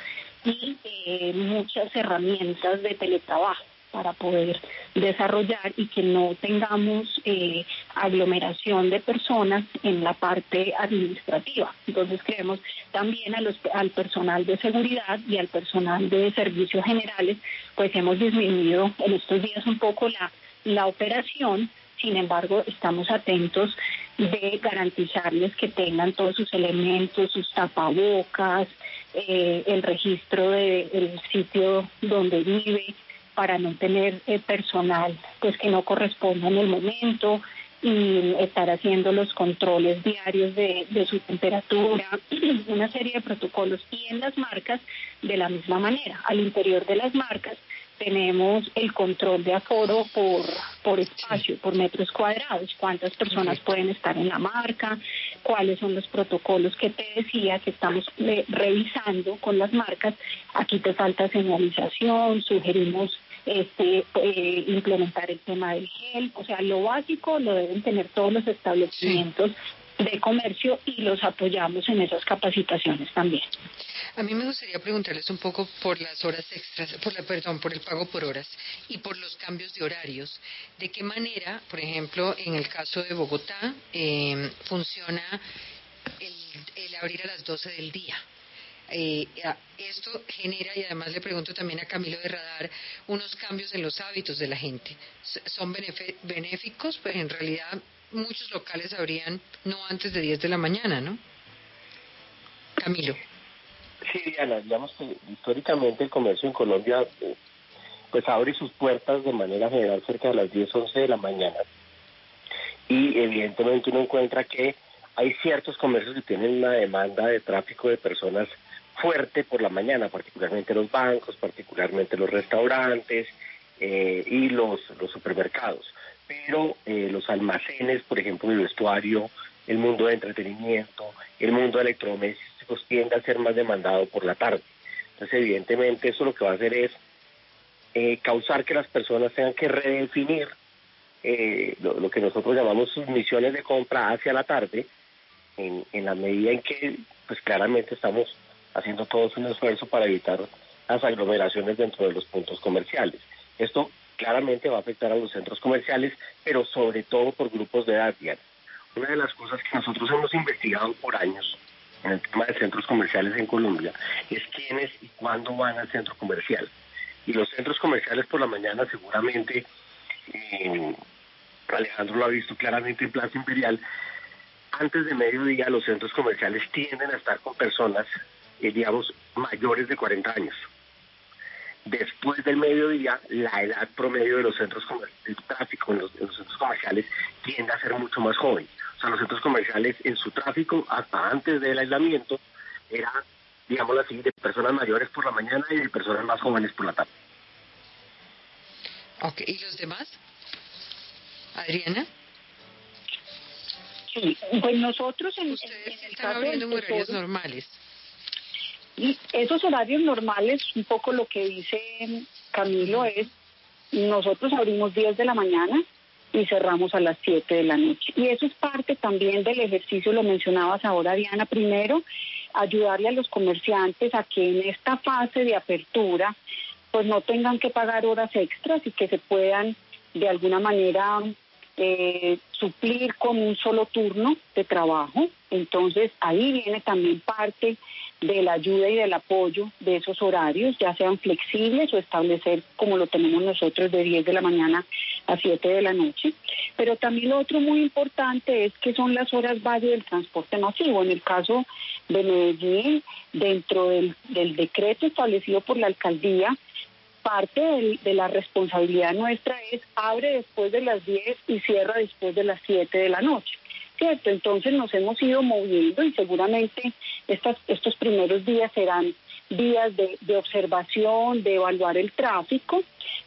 y eh, muchas herramientas de teletrabajo para poder desarrollar y que no tengamos eh, aglomeración de personas en la parte administrativa. Entonces creemos también a los, al personal de seguridad y al personal de servicios generales, pues hemos disminuido en estos días un poco la, la operación, sin embargo estamos atentos de garantizarles que tengan todos sus elementos, sus tapabocas, eh, el registro del sitio donde vive para no tener eh, personal pues que no corresponda en el momento y estar haciendo los controles diarios de, de su temperatura, una serie de protocolos y en las marcas de la misma manera. Al interior de las marcas tenemos el control de aforo por, por espacio, por metros cuadrados, cuántas personas pueden estar en la marca, cuáles son los protocolos que te decía que estamos eh, revisando con las marcas. Aquí te falta señalización, sugerimos este eh, implementar el tema del gel, o sea, lo básico lo deben tener todos los establecimientos de comercio y los apoyamos en esas capacitaciones también. A mí me gustaría preguntarles un poco por las horas extras, por la, perdón, por el pago por horas y por los cambios de horarios. ¿De qué manera, por ejemplo, en el caso de Bogotá, eh, funciona el, abrir a las 12 del día? Eh, esto genera, y además le pregunto también a Camilo de Radar, unos cambios en los hábitos de la gente. ¿Son benéficos? Pues en realidad muchos locales abrían no antes de 10 de la mañana, ¿no? Camilo. Sí, Diana, digamos que históricamente el comercio en Colombia eh, pues abre sus puertas de manera general cerca de las 10, 11 de la mañana. Y evidentemente uno encuentra que hay ciertos comercios que tienen una demanda de tráfico de personas fuerte por la mañana, particularmente los bancos, particularmente los restaurantes eh, y los, los supermercados pero eh, los almacenes, por ejemplo, el vestuario, el mundo de entretenimiento, el mundo de electrodomésticos tiende a ser más demandado por la tarde. Entonces, evidentemente, eso lo que va a hacer es eh, causar que las personas tengan que redefinir eh, lo, que nosotros llamamos sus misiones de compra hacia la tarde, en, en la medida en que, pues claramente estamos haciendo todos un esfuerzo para evitar las aglomeraciones dentro de los puntos comerciales. Esto claramente va a afectar a los centros comerciales, pero sobre todo por grupos de edad. Una de las cosas que nosotros hemos investigado por años en el tema de centros comerciales en Colombia es quiénes y cuándo van al centro comercial. Y los centros comerciales por la mañana seguramente, eh, Alejandro lo ha visto claramente en Plaza Imperial, antes de mediodía los centros comerciales tienden a estar con personas, eh, digamos, mayores de 40 años después del mediodía, la edad promedio de los centros de tráfico en los, centros comerciales tiende a ser mucho más joven. O sea, los centros comerciales en su tráfico, hasta antes del aislamiento, era, digamos así, de personas mayores por la mañana y de personas más jóvenes por la tarde. Ok, ¿y los demás? Adriana. Sí, pues nosotros en, Ustedes están abriendo horarios normales. Y esos horarios normales, un poco lo que dice Camilo es, nosotros abrimos 10 de la mañana y cerramos a las 7 de la noche. Y eso es parte también del ejercicio, lo mencionabas ahora Diana, primero ayudarle a los comerciantes a que en esta fase de apertura pues no tengan que pagar horas extras y que se puedan de alguna manera eh, suplir con un solo turno de trabajo. Entonces ahí viene también parte de la ayuda y del apoyo de esos horarios, ya sean flexibles o establecer como lo tenemos nosotros de 10 de la mañana a 7 de la noche. Pero también lo otro muy importante es que son las horas valle del transporte masivo. En el caso de Medellín, dentro del, del decreto establecido por la alcaldía, parte de la responsabilidad nuestra es abre después de las 10 y cierra después de las 7 de la noche. ¿Cierto? Entonces nos hemos ido moviendo y seguramente estas, estos primeros días serán días de, de observación, de evaluar el tráfico,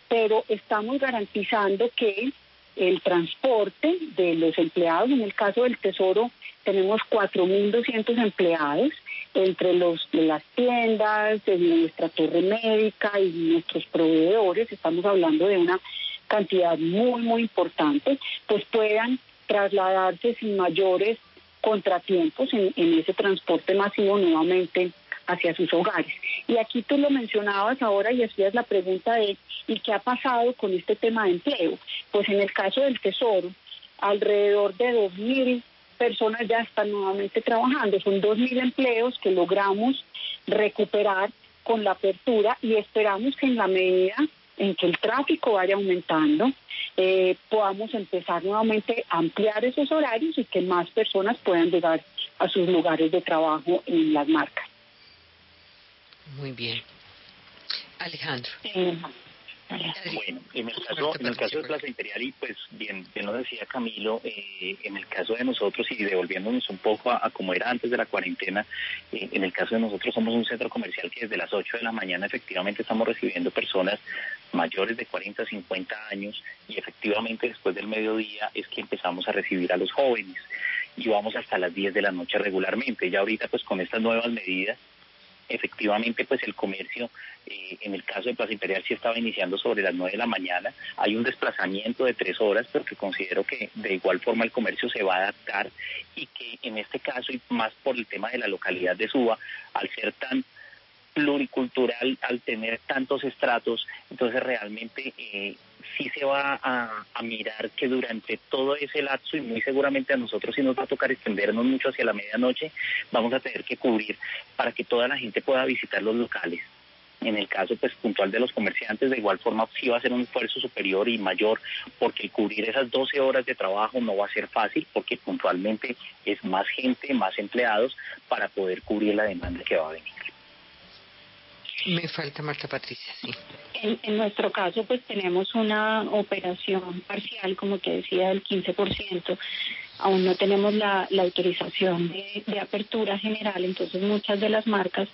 pero estamos garantizando que el transporte de los empleados, en el caso del Tesoro tenemos 4.200 empleados, entre los de las tiendas, de nuestra torre médica y nuestros proveedores, estamos hablando de una cantidad muy, muy importante, pues puedan trasladarse sin mayores contratiempos en, ese transporte masivo nuevamente hacia sus hogares. Y aquí tú lo mencionabas ahora y hacías la pregunta de ¿y qué ha pasado con este tema de empleo? Pues en el caso del Tesoro, alrededor de 2.000 personas ya están nuevamente trabajando. Son 2.000 empleos que logramos recuperar con la apertura y esperamos que en la medida en que el tráfico vaya aumentando, eh, podamos empezar nuevamente a ampliar esos horarios y que más personas puedan llegar a sus lugares de trabajo en las marcas. Muy bien. Alejandro. Eh, bueno, en el caso, en el caso de Plaza Imperial, y pues bien, bien lo decía Camilo, eh, en el caso de nosotros y devolviéndonos un poco a, como era antes de la cuarentena, eh, en el caso de nosotros somos un centro comercial que desde las 8 de la mañana efectivamente estamos recibiendo personas mayores de 40, 50 años y efectivamente después del mediodía es que empezamos a recibir a los jóvenes y vamos hasta las 10 de la noche regularmente. Ya ahorita pues con estas nuevas medidas efectivamente pues el comercio eh, en el caso de Plaza Imperial sí estaba iniciando sobre las 9 de la mañana. Hay un desplazamiento de tres horas pero que considero que de igual forma el comercio se va a adaptar y que en este caso y más por el tema de la localidad de Suba al ser tan pluricultural al tener tantos estratos entonces realmente eh, sí se va a, mirar que durante todo ese lapso y muy seguramente a nosotros sí nos va a tocar extendernos mucho hacia la medianoche, vamos a tener que cubrir para que toda la gente pueda visitar los locales. En el caso pues puntual de los comerciantes, de igual forma sí va a ser un esfuerzo superior y mayor porque cubrir esas 12 horas de trabajo no va a ser fácil porque puntualmente es más gente, más empleados para poder cubrir la demanda que va a venir. Me falta Marta Patricia, sí. En, nuestro caso, pues tenemos una operación parcial, como te decía, del 15%. Aún no tenemos la, autorización de, apertura general, entonces muchas de las marcas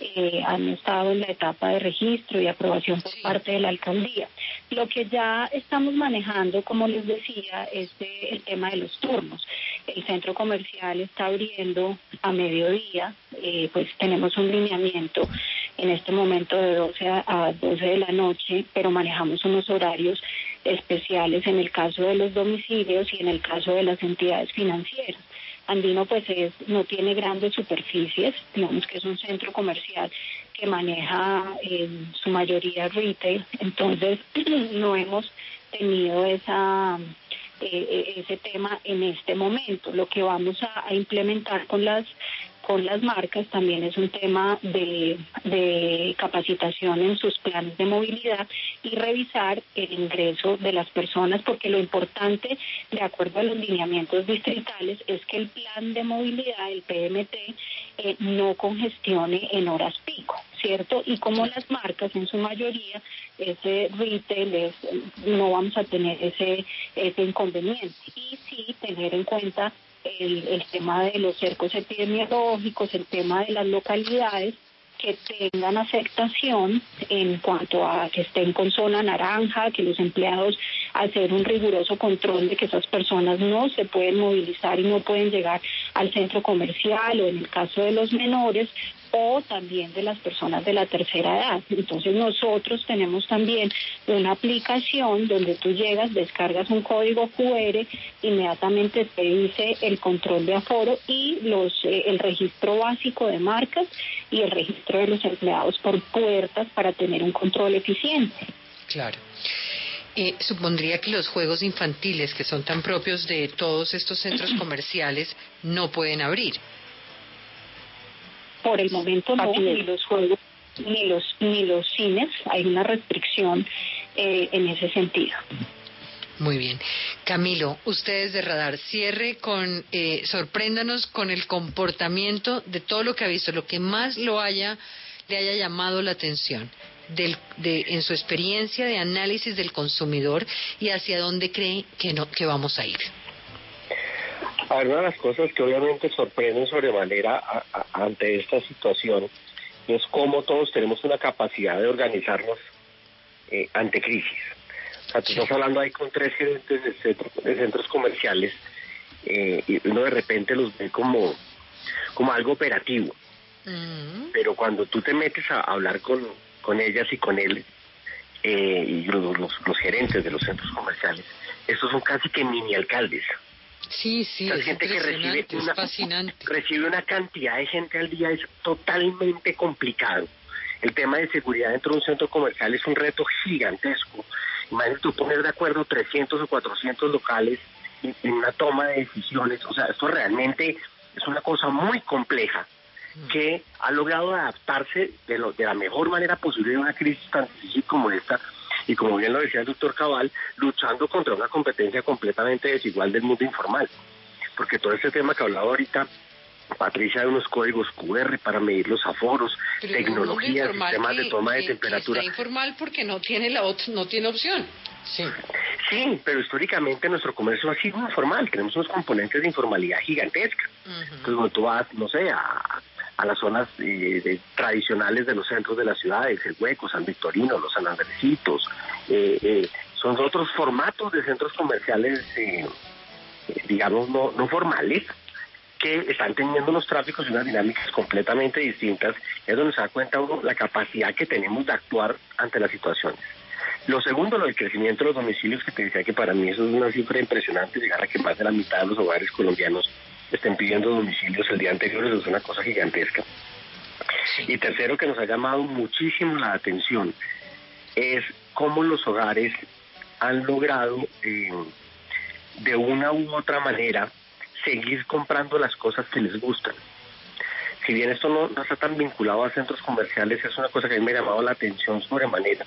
eh, han estado en la etapa de registro y aprobación por parte de la alcaldía. Lo que ya estamos manejando, como les decía, es el tema de los turnos. El centro comercial está abriendo a mediodía, eh, pues tenemos un lineamiento en este momento de 12 a 12 de la noche, pero manejamos unos horarios especiales en el caso de los domicilios y en el caso de las entidades financieras. Andino pues es, no tiene grandes superficies, digamos que es un centro comercial que maneja en su mayoría retail, entonces no hemos tenido esa eh, ese tema en este momento. Lo que vamos a implementar con las con las marcas también es un tema de, capacitación en sus planes de movilidad y revisar el ingreso de las personas, porque lo importante, de acuerdo a los lineamientos distritales, es que el plan de movilidad, el PMT, eh, no congestione en horas pico, ¿cierto? Y como las marcas en su mayoría, ese retail es, no vamos a tener ese, ese inconveniente. Y sí tener en cuenta el, el tema de los cercos epidemiológicos, el tema de las localidades que tengan aceptación en cuanto a que estén con zona naranja, que los empleados hacer un riguroso control de que esas personas no se pueden movilizar y no pueden llegar al centro comercial o en el caso de los menores o también de las personas de la tercera edad. Entonces nosotros tenemos también una aplicación donde tú llegas, descargas un código QR, inmediatamente te dice el control de aforo y los eh, el registro básico de marcas y el registro de los empleados por puertas para tener un control eficiente. Claro. Eh, supondría que los juegos infantiles, que son tan propios de todos estos centros comerciales, no pueden abrir. Por el momento no, ni los juegos ni los ni los cines hay una restricción eh, en ese sentido. Muy bien. Camilo, ustedes de Radar, cierre con, eh, sorpréndanos con el comportamiento de todo lo que ha visto, lo que más lo haya, le haya llamado la atención del, de, en su experiencia de análisis del consumidor y hacia dónde cree que, no, que vamos a ir. A ver, una de las cosas que obviamente sorprenden sobremanera ante esta situación es cómo todos tenemos una capacidad de organizarnos eh, ante crisis. O sea, tú estás hablando ahí con tres gerentes de, centros comerciales eh, y uno de repente los ve como, como algo operativo. Mm. Pero cuando tú te metes a hablar con, con ellas y con él, eh, y los, los, gerentes de los centros comerciales, estos son casi que mini alcaldes. Sí, sí, es gente que recibe una, fascinante. recibe una cantidad de gente al día, es totalmente complicado. El tema de seguridad dentro de un centro comercial es un reto gigantesco. Imagínate tú poner de acuerdo 300 o 400 locales en, una toma de decisiones. O sea, esto realmente es una cosa muy compleja mm. que ha logrado adaptarse de, lo, de la mejor manera posible en una crisis tan difícil como esta, y como bien lo decía el doctor Cabal, luchando contra una competencia completamente desigual del mundo informal. Porque todo este tema que hablaba ahorita Patricia de unos códigos QR para medir los aforos, tecnología, sistemas de toma de temperatura. Está informal porque no tiene la no tiene opción. Sí. Sí, pero históricamente nuestro comercio ha sido informal, tenemos unos componentes de informalidad gigantesca. Entonces, cuando tú vas, no sé, a, a las zonas eh, tradicionales de los centros de las ciudades, el Hueco, San Victorino, los San Andresitos. Eh, eh, son otros formatos de centros comerciales, digamos, no, no formales, que están teniendo unos tráficos y unas dinámicas completamente distintas. Es donde se da cuenta uno la capacidad que tenemos de actuar ante las situaciones. Lo segundo, lo del crecimiento de los domicilios, que te decía que para mí eso es una cifra impresionante, llegar a que más de la mitad de los hogares colombianos estén pidiendo domicilios el día anterior, eso es una cosa gigantesca. Y tercero, que nos ha llamado muchísimo la atención, es cómo los hogares han logrado eh, de una u otra manera seguir comprando las cosas que les gustan. Si bien esto no, no está tan vinculado a centros comerciales, es una cosa que a mí me ha llamado la atención sobremanera.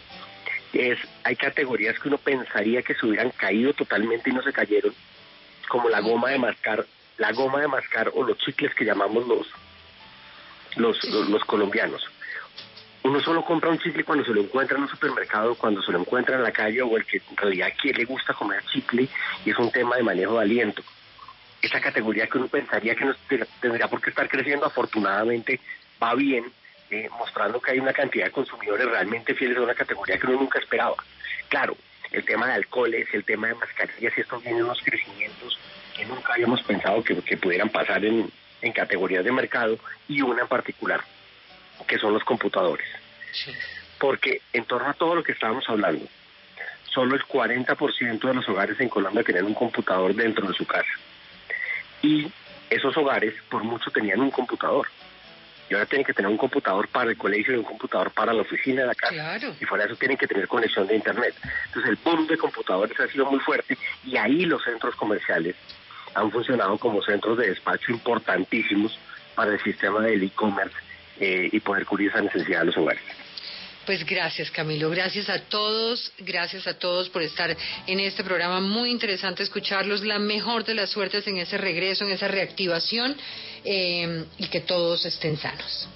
Es, hay categorías que uno pensaría que se hubieran caído totalmente y no se cayeron, como la goma de mascar la goma de mascar o los chicles que llamamos los, los, los, colombianos. Uno solo compra un chicle cuando se lo encuentra en un supermercado, cuando se lo encuentra en la calle o el que en realidad a le gusta comer chicle y es un tema de manejo de aliento. Esa categoría que uno pensaría que no tendría por qué estar creciendo, afortunadamente va bien, eh, mostrando que hay una cantidad de consumidores realmente fieles a una categoría que uno nunca esperaba. Claro, el tema de alcoholes, el tema de mascarillas y estos vienen unos crecimientos que nunca habíamos pensado que, pudieran pasar en, categorías de mercado y una en particular, que son los computadores. Porque en torno a todo lo que estábamos hablando, solo el 40% de los hogares en Colombia tenían un computador dentro de su casa. Y esos hogares por mucho tenían un computador. Y ahora tienen que tener un computador para el colegio y un computador para la oficina de la casa. Y fuera de eso tienen que tener conexión de Internet. Entonces el boom de computadores ha sido muy fuerte y ahí los centros comerciales han funcionado como centros de despacho importantísimos para el sistema del e-commerce eh, y poder cubrir esa necesidad de los hogares. Pues gracias Camilo, gracias a todos, gracias a todos por estar en este programa, muy interesante escucharlos, la mejor de las suertes en ese regreso, en esa reactivación eh, y que todos estén sanos.